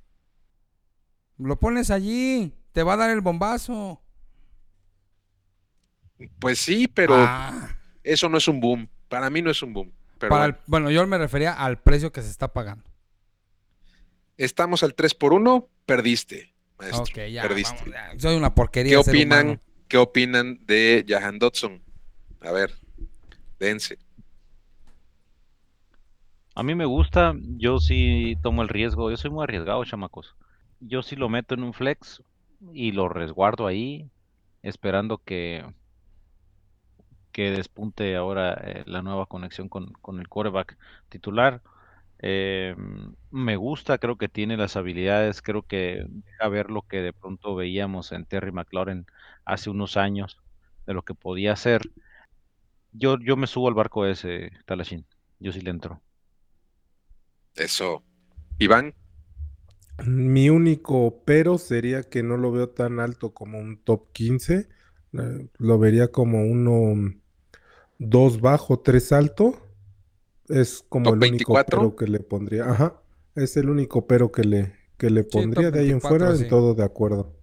lo pones allí, te va a dar el bombazo. Pues sí, pero Ah, eso no es un boom. Para mí no es un boom. Pero para el- bueno, yo me refería al precio que se está pagando. estamos al 3 por 1, perdiste, maestro. Ok, ya, perdiste. vamos, ya, Soy una porquería. ¿Qué opinan? humano. ¿Qué opinan de Jahan Dodson? A ver, dense. A mí me gusta, yo sí tomo el riesgo, yo soy muy arriesgado, chamacos. Yo sí lo meto en un flex y lo resguardo ahí, esperando que, que despunte ahora eh, la nueva conexión con, con el quarterback titular. Eh, me gusta, creo que tiene las habilidades, creo que deja ver lo que de pronto veíamos en Terry McLaurin hace unos años, de lo que podía hacer. Yo, yo me subo al barco ese, Talachín, yo sí le entro. Eso. Iván, Mi único pero sería que no lo veo tan alto como un top 15. Eh, lo vería como uno 2 bajo, 3 alto. Es como ¿Top el único 24? pero que le pondría. Ajá. Es el único pero que le, que le pondría. de ahí en 24, fuera, sí. en todo de acuerdo.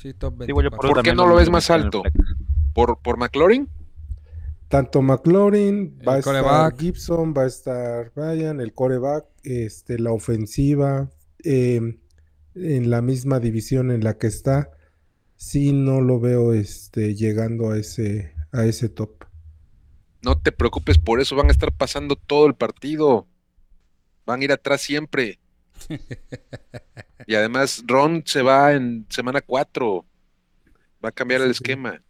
Sí, top Digo, yo 24. por eso ¿Por qué no lo ves más alto? ¿por, por McLaurin? Tanto McLaurin, va a estar. Gibson, va a estar Ryan, el coreback, este, la ofensiva, eh, en la misma división en la que está, sí no lo veo este, llegando a ese, a ese top. No te preocupes, por eso van a estar pasando todo el partido. Van a ir atrás siempre. Y además, Ron se va en semana 4. Va a cambiar el Sí, esquema.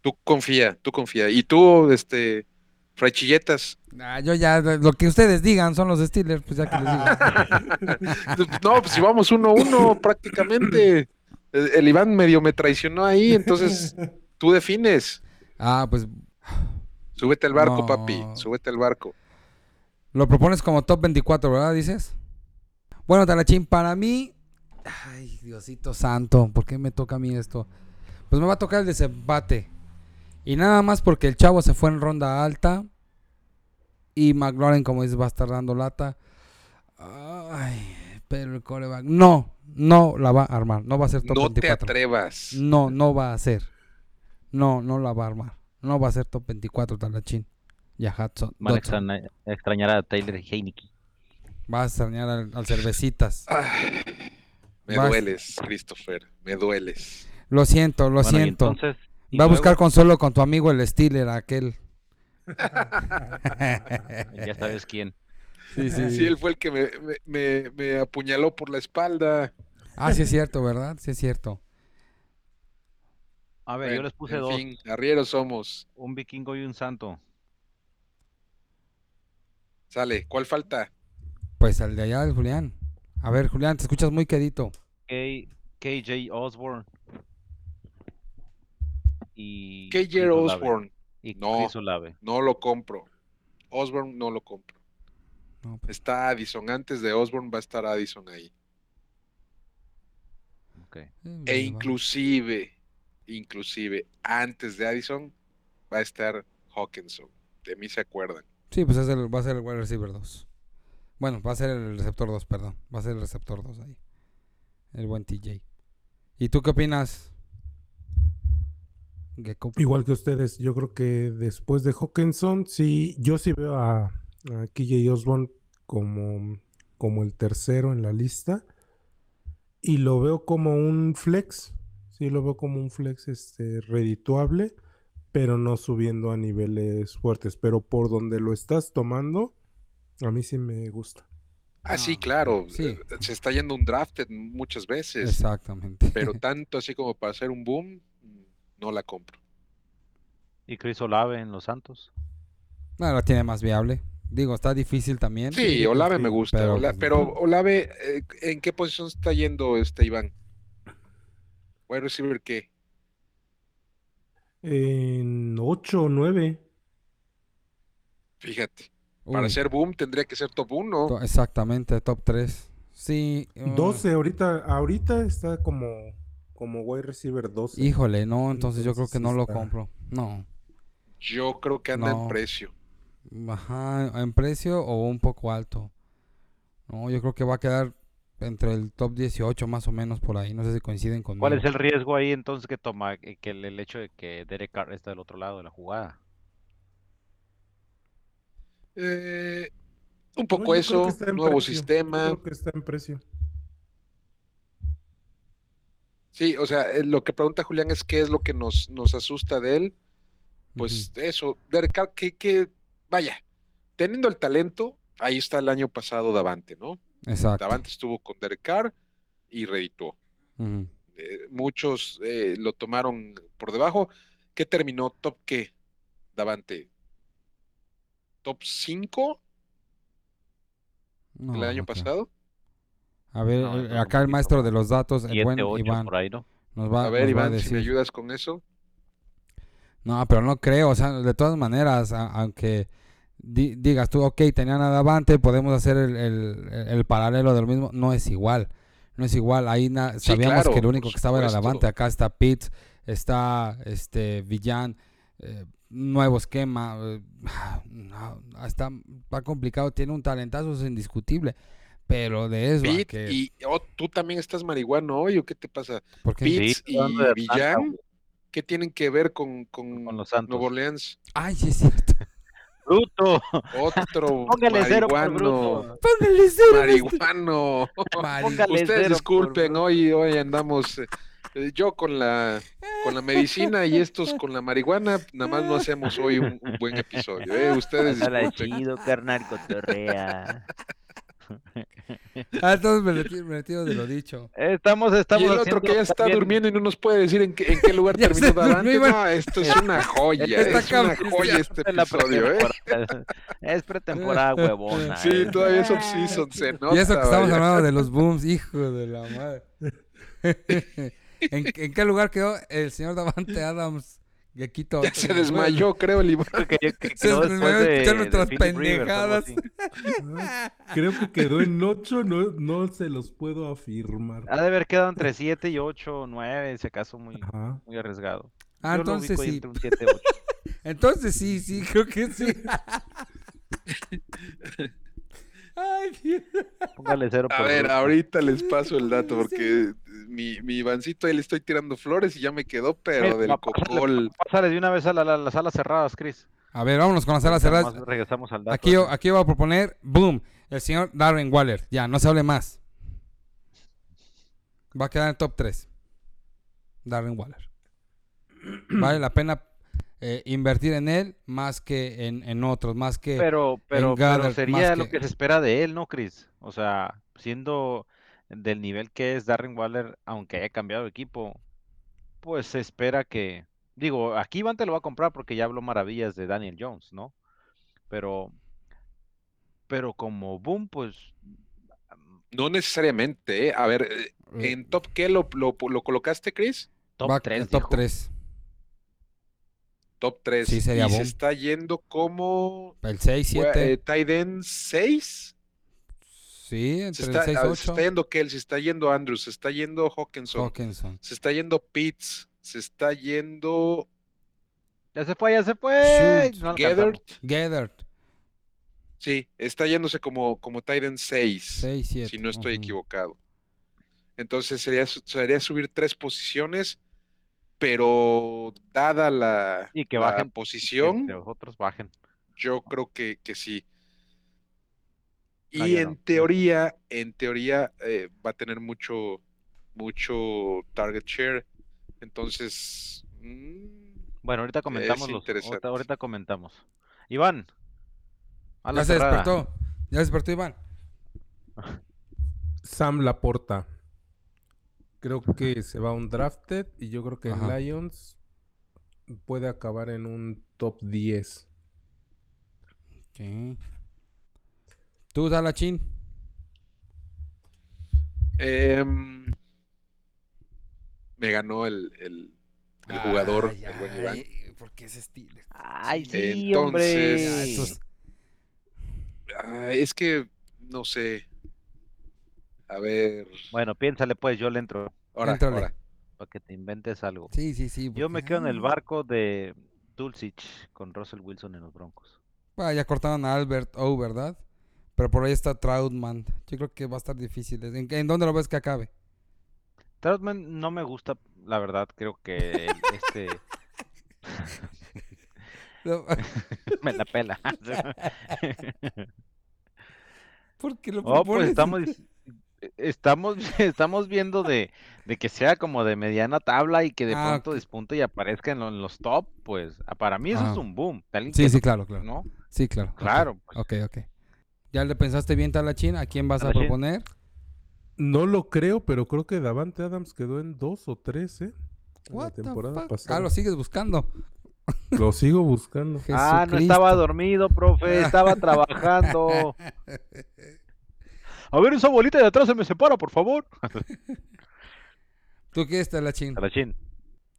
Tú confía, tú confía. Y tú, este, Fraichilletas. Ah, yo ya, lo que ustedes digan son los Steelers, pues ya que les digo. No, pues si vamos 1-1 prácticamente. El, el Iván medio me traicionó ahí, entonces tú defines. Ah, pues Súbete al barco, No. papi. Súbete al barco. lo propones como top 24, ¿verdad? Dices. Bueno, Talachín, para mí. Ay, Diosito santo, ¿por qué me toca a mí esto? Pues me va a tocar el desempate. Y nada más porque el chavo se fue en ronda alta. Y McLaurin, como dices, va a estar dando lata. Ay, pero el coreback. No, no la va a armar. No va a ser top No te 24. atrevas. No, no va a ser. No, no la va a armar. No va a ser top 24, Talachín. Ya Hudson. Van a extrañar, a extrañar a Taylor Heineke. Va a extrañar al, al cervecitas. Me Vas- dueles, Christopher. Me dueles. Lo siento, lo Bueno, siento. entonces, Y Va a buscar consuelo con tu amigo el Steeler, aquel. Ya sabes quién. sí, sí. Sí, él fue el que me, me- me- me apuñaló por la espalda. Ah, sí es cierto, ¿verdad? Sí es cierto. A ver, yo les puse en dos. fin, arrieros somos. Un vikingo y un santo. Sale, ¿cuál falta? Pues al de allá, el Julián. A ver, Julián, te escuchas muy quedito. K- KJ Osborne. Y KJ. Osborne, Y No. Chris Olave. no lo compro. Osborne no lo compro. No, pues, Está Addison, antes de Osborne va a estar Addison ahí. Ok. eh, E inclusive, inclusive, antes de Addison va a estar Hawkinson. De mí se acuerdan. Sí, pues es el- va a ser el wide receiver 2. Bueno, va a ser el receptor 2, perdón. Va a ser el receptor 2 ahí. El buen TJ. ¿Y tú qué opinas? Gecko? Igual que ustedes, yo creo que después de Hawkinson, sí, yo sí veo a, a KJ Osborne como, como el tercero en la lista. Y lo veo como un flex. Sí, lo veo como un flex este, redituable, pero no subiendo a niveles fuertes. Pero por donde lo estás tomando, a mí sí me gusta. Ah, sí, No, claro. sí. Se está yendo un drafted muchas veces. Exactamente. Pero tanto así como para hacer un boom, no la compro. Y Chris Olave en los Santos. No, la tiene más viable. Digo, está difícil también. Sí, Olave sí, me gusta. pero, Ola- pues, Pero, no. Olave, eh, ¿en qué posición está yendo este Iván? Wide receiver qué? En 8 o 9. Fíjate. Para hacer boom tendría que ser top 1. to- Exactamente, top 3. Sí. uh, 12 ahorita, ahorita está como, como wide receiver 12. Híjole, no, entonces yo creo que no lo compro. No. Yo creo que anda No. en precio. Ajá, en precio o un poco alto. No, yo creo que va a quedar entre el top 18 más o menos por ahí. No sé si coinciden conmigo. ¿Cuál es el riesgo ahí entonces que toma eh, que el, el hecho de que Derek Carr está del otro lado de la jugada? Eh, un poco eso, nuevo precio, yo sistema. creo que está en precio. Sí, o sea, eh, lo que pregunta Julián es qué es lo que nos, nos asusta de él. Pues eso, Derek Carr, que, que, vaya, teniendo el talento, ahí está el año pasado Davante, ¿no? Exacto. Davante estuvo con Derek Carr y redituó. Ujú. Eh, muchos eh, lo tomaron por debajo. ¿Qué terminó? ¿Top qué? Davante. ¿Top 5 el No, año no creo. pasado? A ver, No, eh, no, acá el maestro de los datos, el Siete, buen Iván, por ahí, ¿no? nos va, A ver, nos va a Iván, si me ayudas con eso. No, pero no creo, o sea, de todas maneras, a- aunque di- digas tú, ok, tenían a Davante, podemos hacer el, el- el paralelo de lo mismo, no es igual, no es igual, ahí na- Sí, sabíamos claro, que el único que estaba era. Davante, acá está Pitts, está este Villán, eh, nuevo esquema, eh, no, está, está complicado, tiene un talentazo, es indiscutible, pero de eso, Pete, que, y oh, tú también estás marihuano hoy, ¿o qué te pasa? ¿por qué? Pitts Sí, y güey. ¿qué tienen que ver con, con Con los Santos. Nuevo Orleans? Ay, sí es cierto. ¡Bruto! Otro Póngale cero por marihuano. bruto. Póngale cero, Marihuano. Mari- Póngale Ustedes cero disculpen, hoy, hoy andamos eh, yo con la con la medicina y estos con la marihuana, nada más no hacemos hoy un, un buen episodio, ¿eh? Ustedes disculpen. chido, carnal, cotorrea. Ah, entonces me retiro, me retiro de lo dicho. Estamos, estamos Y el otro que ya está también- durmiendo y no nos puede decir en qué, en qué lugar Ya terminó. Iván. No, esto es una joya, Está es una joya ya. este episodio, ¿eh? Es pretemporada huevona. Sí, eh. todavía es off-season, se nota. y eso que estamos vaya. hablando de los booms, hijo de la madre. ¿En, en qué lugar quedó el señor Davante Adams? Gequito. Ya se desmayó, creo, el Iván. Creo que- que Se desmayó de de- escuchar de nuestras algo pendejadas. así. Creo que quedó en 8, no, no se los puedo afirmar. Ha de haber quedado entre 7 y 8 o 9, ese caso muy, Ajá. muy arriesgado. Ah, Yo entonces sí. entre un 7 y 8. Entonces sí, sí, creo que sí. Ay, Dios. Póngale cero A por ver, bruto. ahorita les paso el dato porque mi, mi Ivancito ahí le estoy tirando flores y ya me quedó, pero Mira, del pásale- cocol. Pásale de una vez a la- la- las salas cerradas, Chris. A ver, vámonos con las salas cerradas. Regresamos al dato. Aquí yo, aquí yo voy a proponer, boom, el señor Darren Waller. Ya, no se hable más. Va a quedar en el top 3. Darren Waller. vale la pena eh, invertir en él más que en, en otros, más que... Pero, pero, pero Goddard, sería lo que- que se espera de él, ¿no, Chris? O sea, siendo del nivel que es Darren Waller, aunque haya cambiado de equipo, pues se espera que, digo, aquí Iván te lo va a comprar porque ya habló maravillas de Daniel Jones, ¿no? Pero, pero como boom, pues No necesariamente, ¿eh? A ver, eh, eh, ¿en top qué lo, lo, lo colocaste, Chris? top va 3, en top 3. Top 3. Sí, sería y se está yendo como El 6, Fue, 7. eh, tight end 6. Sí, Se entre está, el 6 se 8. está yendo Kelsey, se está yendo Andrews, se está yendo Hawkinson, Hawkinson. se está yendo Pitts, se está yendo Ya se fue, ya se fue. No alcanzamos. Gathered. Sí, está yéndose como, como tight end 6, 6, 7. si no estoy equivocado. Entonces sería, sería subir tres posiciones, pero dada la, Y que la bajen, posición, Que los otros bajen. yo creo que, que sí. Y No, yo en no. teoría, en teoría eh, va a tener mucho, mucho target share. Entonces, mm, Bueno, ahorita comentamos los. Ahorita, ahorita comentamos. Iván. A la Ya se despertó. Ya despertó Iván. Sam Laporta. Creo que se va a un drafted y yo creo que Ajá. Lions puede acabar en un top 10. Ok. Tú, Dalachín. em, me ganó el, el- el jugador, Ay, el buen Iván. ay, ¿Por qué ese estilo? Ay, sí, Entonces- hombre. Ah, es que, no sé. A ver, Bueno, piénsale pues, yo le entro ahora, ahora. para que te inventes algo. Sí, sí, sí. Yo me porque- quedo en el ah, barco de Dulcich con Russell Wilson en los Broncos. bueno, ya cortaron a Albert O, ¿verdad? Pero por ahí está Troutman. Yo creo que va a estar difícil. ¿En, en dónde lo ves que acabe? Troutman no me gusta, la verdad, creo que este me la pela. ¿Por qué lo Oh, pues estamos, estamos, estamos viendo de, de que sea como de mediana tabla y que de Ah, pronto ok. despunte y aparezca en, lo- en los top, pues ah, para mí eso Ah. es un boom. Sí, sí, claro, claro. ¿no? Sí, claro. Claro, pues. Ok, ok. ¿Ya le pensaste bien, Talachín? ¿A quién vas a proponer? No lo creo, pero creo que Davante Adams quedó en dos o tres, ¿eh? La What the temporada fuck? pasada. Ah, lo sigues buscando. Lo sigo buscando. Ah, no estaba dormido, profe, estaba trabajando. A ver, esa bolita de atrás se me separa, por favor. ¿Tú qué es, Talachín? Talachín,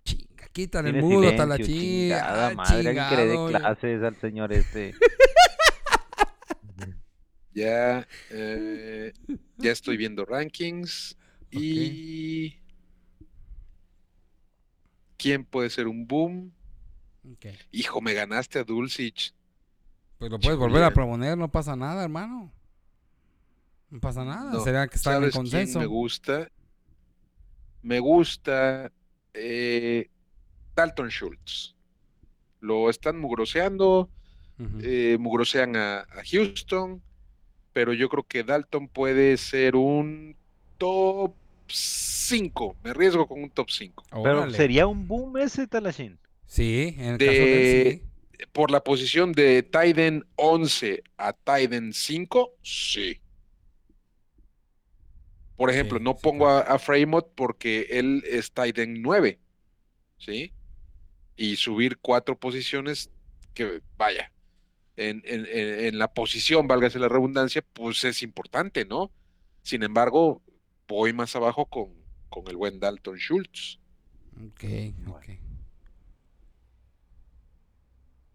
Chinga, quítale el mudo, silencio, Talachín. chingada Ah, madre, alguien que le dé chingado, clases al señor este. Ya, eh, ya estoy viendo rankings. Y. ¿Quién puede ser un boom? Hijo, me ganaste a Dulcich. Pues lo puedes volver a proponer, no pasa nada, hermano. No pasa nada. No, Sería que está en ¿Sabes consenso. me gusta? Me gusta eh, Dalton Schultz. Lo están mugroseando, eh, mugrosean a, a Houston, pero yo creo que Dalton puede ser un top 5. Me arriesgo con un top 5. Pero Órale. sería un boom ese Talachín. Sí, en el caso de sí. Por la posición de Tiden 11 a Tiden 5, sí. Por ejemplo, Sí, no sí, pongo a, a Fremont porque él es Tiden 9, ¿sí? Y subir cuatro posiciones, que vaya, en, en- en- la posición, válgase la redundancia, pues es importante, ¿no? Sin embargo, voy más abajo con, con el buen Dalton Schultz. Ok, ok.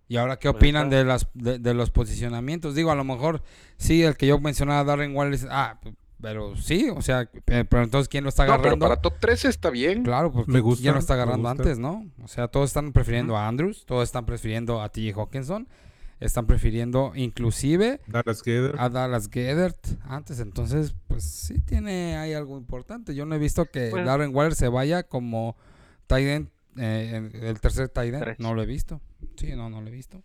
¿Y ahora qué Pues opinan de, las, de, de los posicionamientos? Digo, a lo mejor sí, el que yo mencionaba, Darren Wallace, ah, pero sí, o sea, pe- pero entonces, ¿quién lo está No, pero agarrando? para top 13 está bien. Claro, porque Me ¿quién gusta, lo está agarrando antes, no? O sea, todos están prefiriendo a Andrews, todos están prefiriendo a T.J. Hawkinson, están prefiriendo inclusive Dallas a Dallas Gedert antes, entonces, pues sí tiene ahí algo importante. Yo no he visto que Pues- Darren Waller se vaya como tight eh, en- el tercer tight end, no lo he visto. Sí, no, no lo he visto.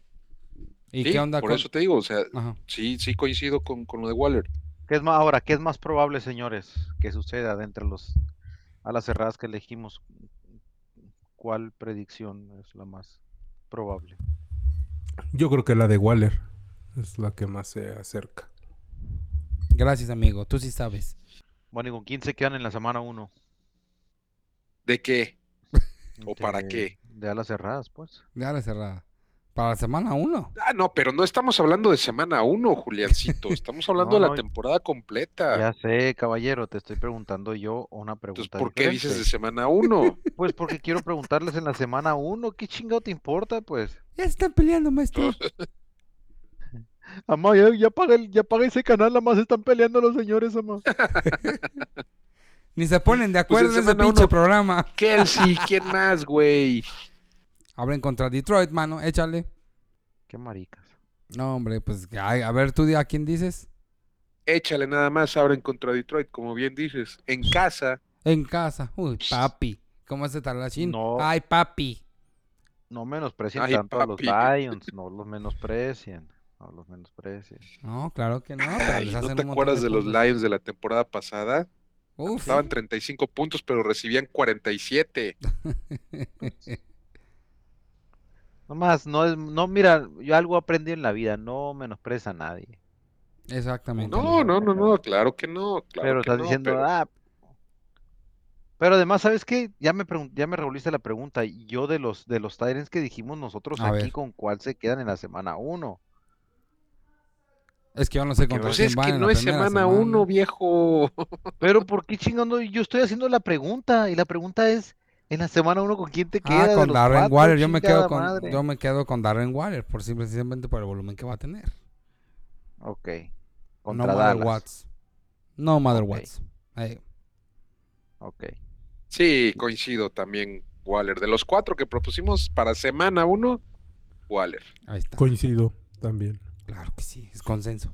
¿Y Sí, qué onda por con- eso te digo, o sea, Ajá. sí, sí coincido con, con lo de Waller. ¿Qué es más, ahora, qué es más probable, señores, que suceda de entre los a las cerradas que elegimos? ¿cuál predicción es la más probable? Yo creo que la de Waller es la que más se acerca. Gracias, amigo. Tú sí sabes. Bueno, ¿y con quién se quedan en la semana 1? ¿De qué? ¿O para De- qué? De alas cerradas, pues. Ya la cerrada. Para la semana 1. Ah, no, pero no estamos hablando de semana uno, Juliancito. Estamos hablando No, de la temporada completa. Ya sé, caballero, te estoy preguntando yo una Entonces, pregunta ¿por qué dices de semana uno? Pues porque quiero preguntarles en la semana 1, ¿qué chingado te importa, pues? Ya se están peleando, maestro. Amá, ya, ya paga el- ya paga ese canal, nada más están peleando los señores, amá. Ni se ponen de Pues en acuerdo en ese pinche uno- programa. Kelsey, ¿quién más, güey? Abren contra Detroit, mano. Échale. Qué maricas. No, hombre, pues ay, a ver, tú a quién dices. Échale nada más, abren contra Detroit, como bien dices. En casa, En casa. Uy, papi. ¿Cómo es talachín? No. Ay, papi. No menosprecien Ay, tanto a los papi. Lions, no los menosprecien. No los menosprecien. No, claro que no. pero Ay, les ¿no te un acuerdas de los. Lions de la temporada pasada? Uf. Estaban 35 puntos, pero recibían 47. Nomás, no es, no, mira, yo algo aprendí en la vida, no menosprecia a nadie. Exactamente. No, no, no, no, claro que no. Claro pero que estás no, diciendo, pero- ah. Pero además, ¿sabes qué? Ya me ya me revolviste la pregunta. y Yo de los de los Tyrants que dijimos nosotros A aquí, ver. ¿con cuál se quedan en la semana 1? Es que yo no sé contra Pues quién es van que no es semana uno, viejo. Pero ¿por qué chingando? Yo estoy haciendo la pregunta y la pregunta es, en la semana 1 ¿con quién te queda? Ah, con Darren cuatro? Waller. Yo me quedo con, madre. yo me quedo con Darren Waller por simple- simplemente por el volumen que va a tener. Ok. No Mother. Watts. No Mother Ok. Watts. Ok. Sí, coincido también, Waller. De los cuatro que propusimos para semana uno, Waller. ahí está. Coincido también. Claro que sí, es consenso.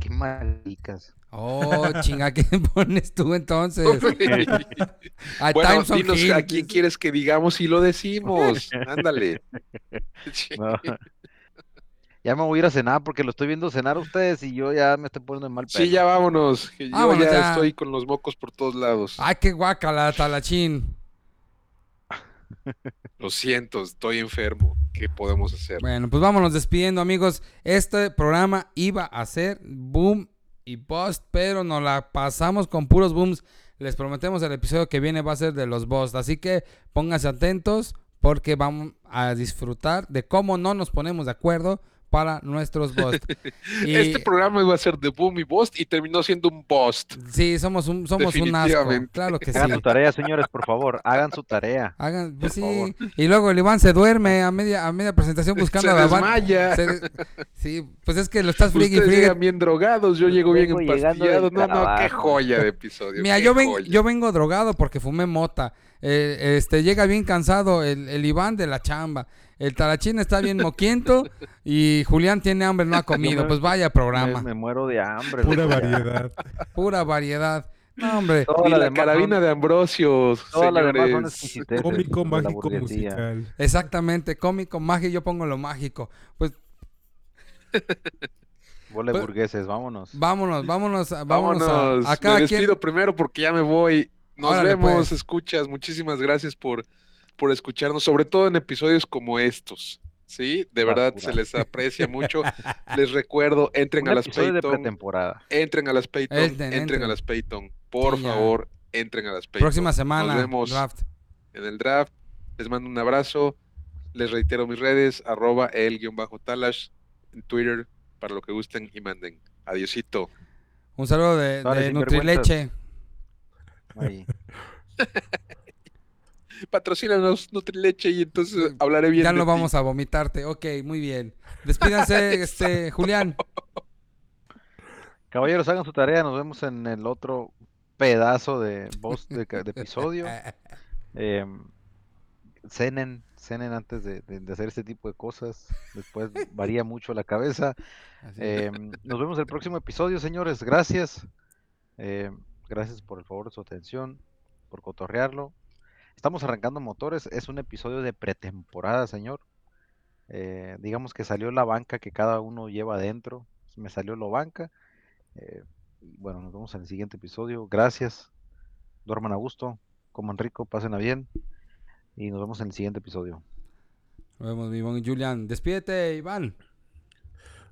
Qué maricas. Oh, chinga, ¿qué pones tú entonces? A bueno, dinos a quién quieres que digamos y lo decimos. Ándale. No. Ya me voy a ir a cenar porque lo estoy viendo cenar a ustedes y yo ya me estoy poniendo en mal pedo. Sí, ya vámonos. Yo Vámonos, ya, ya. estoy con los mocos por todos lados. Ay, qué guacala, talachín. Lo siento, estoy enfermo. ¿Qué podemos hacer? Bueno, pues vámonos despidiendo, amigos. Este programa iba a ser boom y bust, pero nos la pasamos con puros booms. Les prometemos el episodio que viene va a ser de los bust. Así que pónganse atentos porque vamos a disfrutar de cómo no nos ponemos de acuerdo para nuestros bust. Y Este programa iba a ser de boom y bust y terminó siendo un bust. sí, somos un, somos un asco. Definitivamente. Claro que sí. Hagan su tarea, señores, por favor. Hagan su tarea. Hagan, pues Por favor. sí. Y luego el Iván se duerme a media, a media presentación buscando Se a desmaya. se- Sí, pues es que lo estás friegue y Ustedes friegue. llegan bien drogados, yo llego bien empastillado. No, no, qué joya de episodio. Mira, yo, ven- yo vengo drogado porque fumé mota. Eh, este llega bien cansado el, el Iván de la chamba. El Tarachín está bien moquiento y Julián tiene hambre, no ha comido. me- Pues vaya programa. me muero de hambre. Pura variedad. Pura variedad. No, hombre. Y las la demás carabina son- de Ambrosio, señores. exquisiteces Cómico, la mágico, musical. Exactamente. Cómico, mágico. Yo pongo lo mágico. Pues Bola Pues- burgueses, vámonos. vámonos, vámonos, a- vámonos, Vámonos. a, a cada Me quien. despido primero porque ya me voy. Nos Órale, vemos, pues. escuchas. Muchísimas gracias por, por escucharnos, sobre todo en episodios como estos. Sí, de verdad Basura. se les aprecia mucho. les recuerdo, entren Un a las Payton, pretemporada. entren a las Payton, Entren, entren, entren. a las Payton. Por Sí, favor, entren a las Payton. Próxima semana. Nos vemos draft. en el draft. Les mando un abrazo. Les reitero mis redes, arroba el guion bajo talash en Twitter para lo que gusten y manden. Adiosito. Un saludo de, de. Nutrileche. Ahí. Patrocínanos Nutrileche y entonces hablaré bien Ya de no ti. vamos a vomitarte. Ok, muy bien. Despídanse, este, Julián. Caballeros, hagan su tarea. Nos vemos en el otro pedazo de voz de, episodio. Eh, cenen, cenen antes de, de- de hacer este tipo de cosas. Después varía mucho la cabeza. Eh, nos vemos el próximo episodio, señores. Gracias. Eh, gracias por el favor de su atención, por cotorrearlo. Estamos arrancando motores. Es un episodio de pretemporada, señor. Eh, digamos que salió la banca que cada uno lleva adentro. Me salió la banca. Eh, y bueno, nos vemos en el siguiente episodio. Gracias. Duerman a gusto. coman rico, pasen a bien y nos vemos en el siguiente episodio. Nos vemos, Iván y Julian. Despídete, Iván.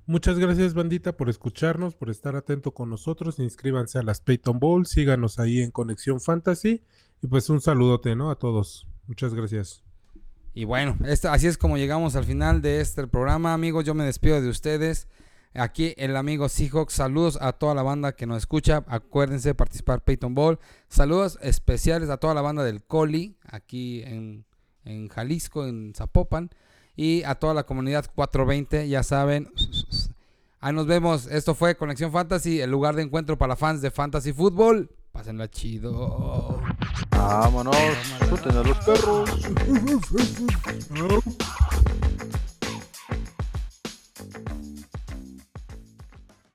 Muchas gracias, bandita, por escucharnos, por estar atento con nosotros. Inscríbanse a las Peyton Bowl, síganos ahí en Conexión Fantasy. Y pues un saludote, ¿no? A todos. Muchas gracias. Y bueno, esta- así es como llegamos al final de este programa, amigos. Yo me despido de ustedes. Aquí el amigo Seahawks. Saludos a toda la banda que nos escucha. Acuérdense de participar Peyton Ball. Saludos especiales a toda la banda del Coli, aquí en, en Jalisco, en Zapopan. Y a toda la comunidad 420, ya saben. Ahí nos vemos. Esto fue Conexión Fantasy, el lugar de encuentro para fans de Fantasy Fútbol. Pásenla chido. Vámonos, chuten a los perros.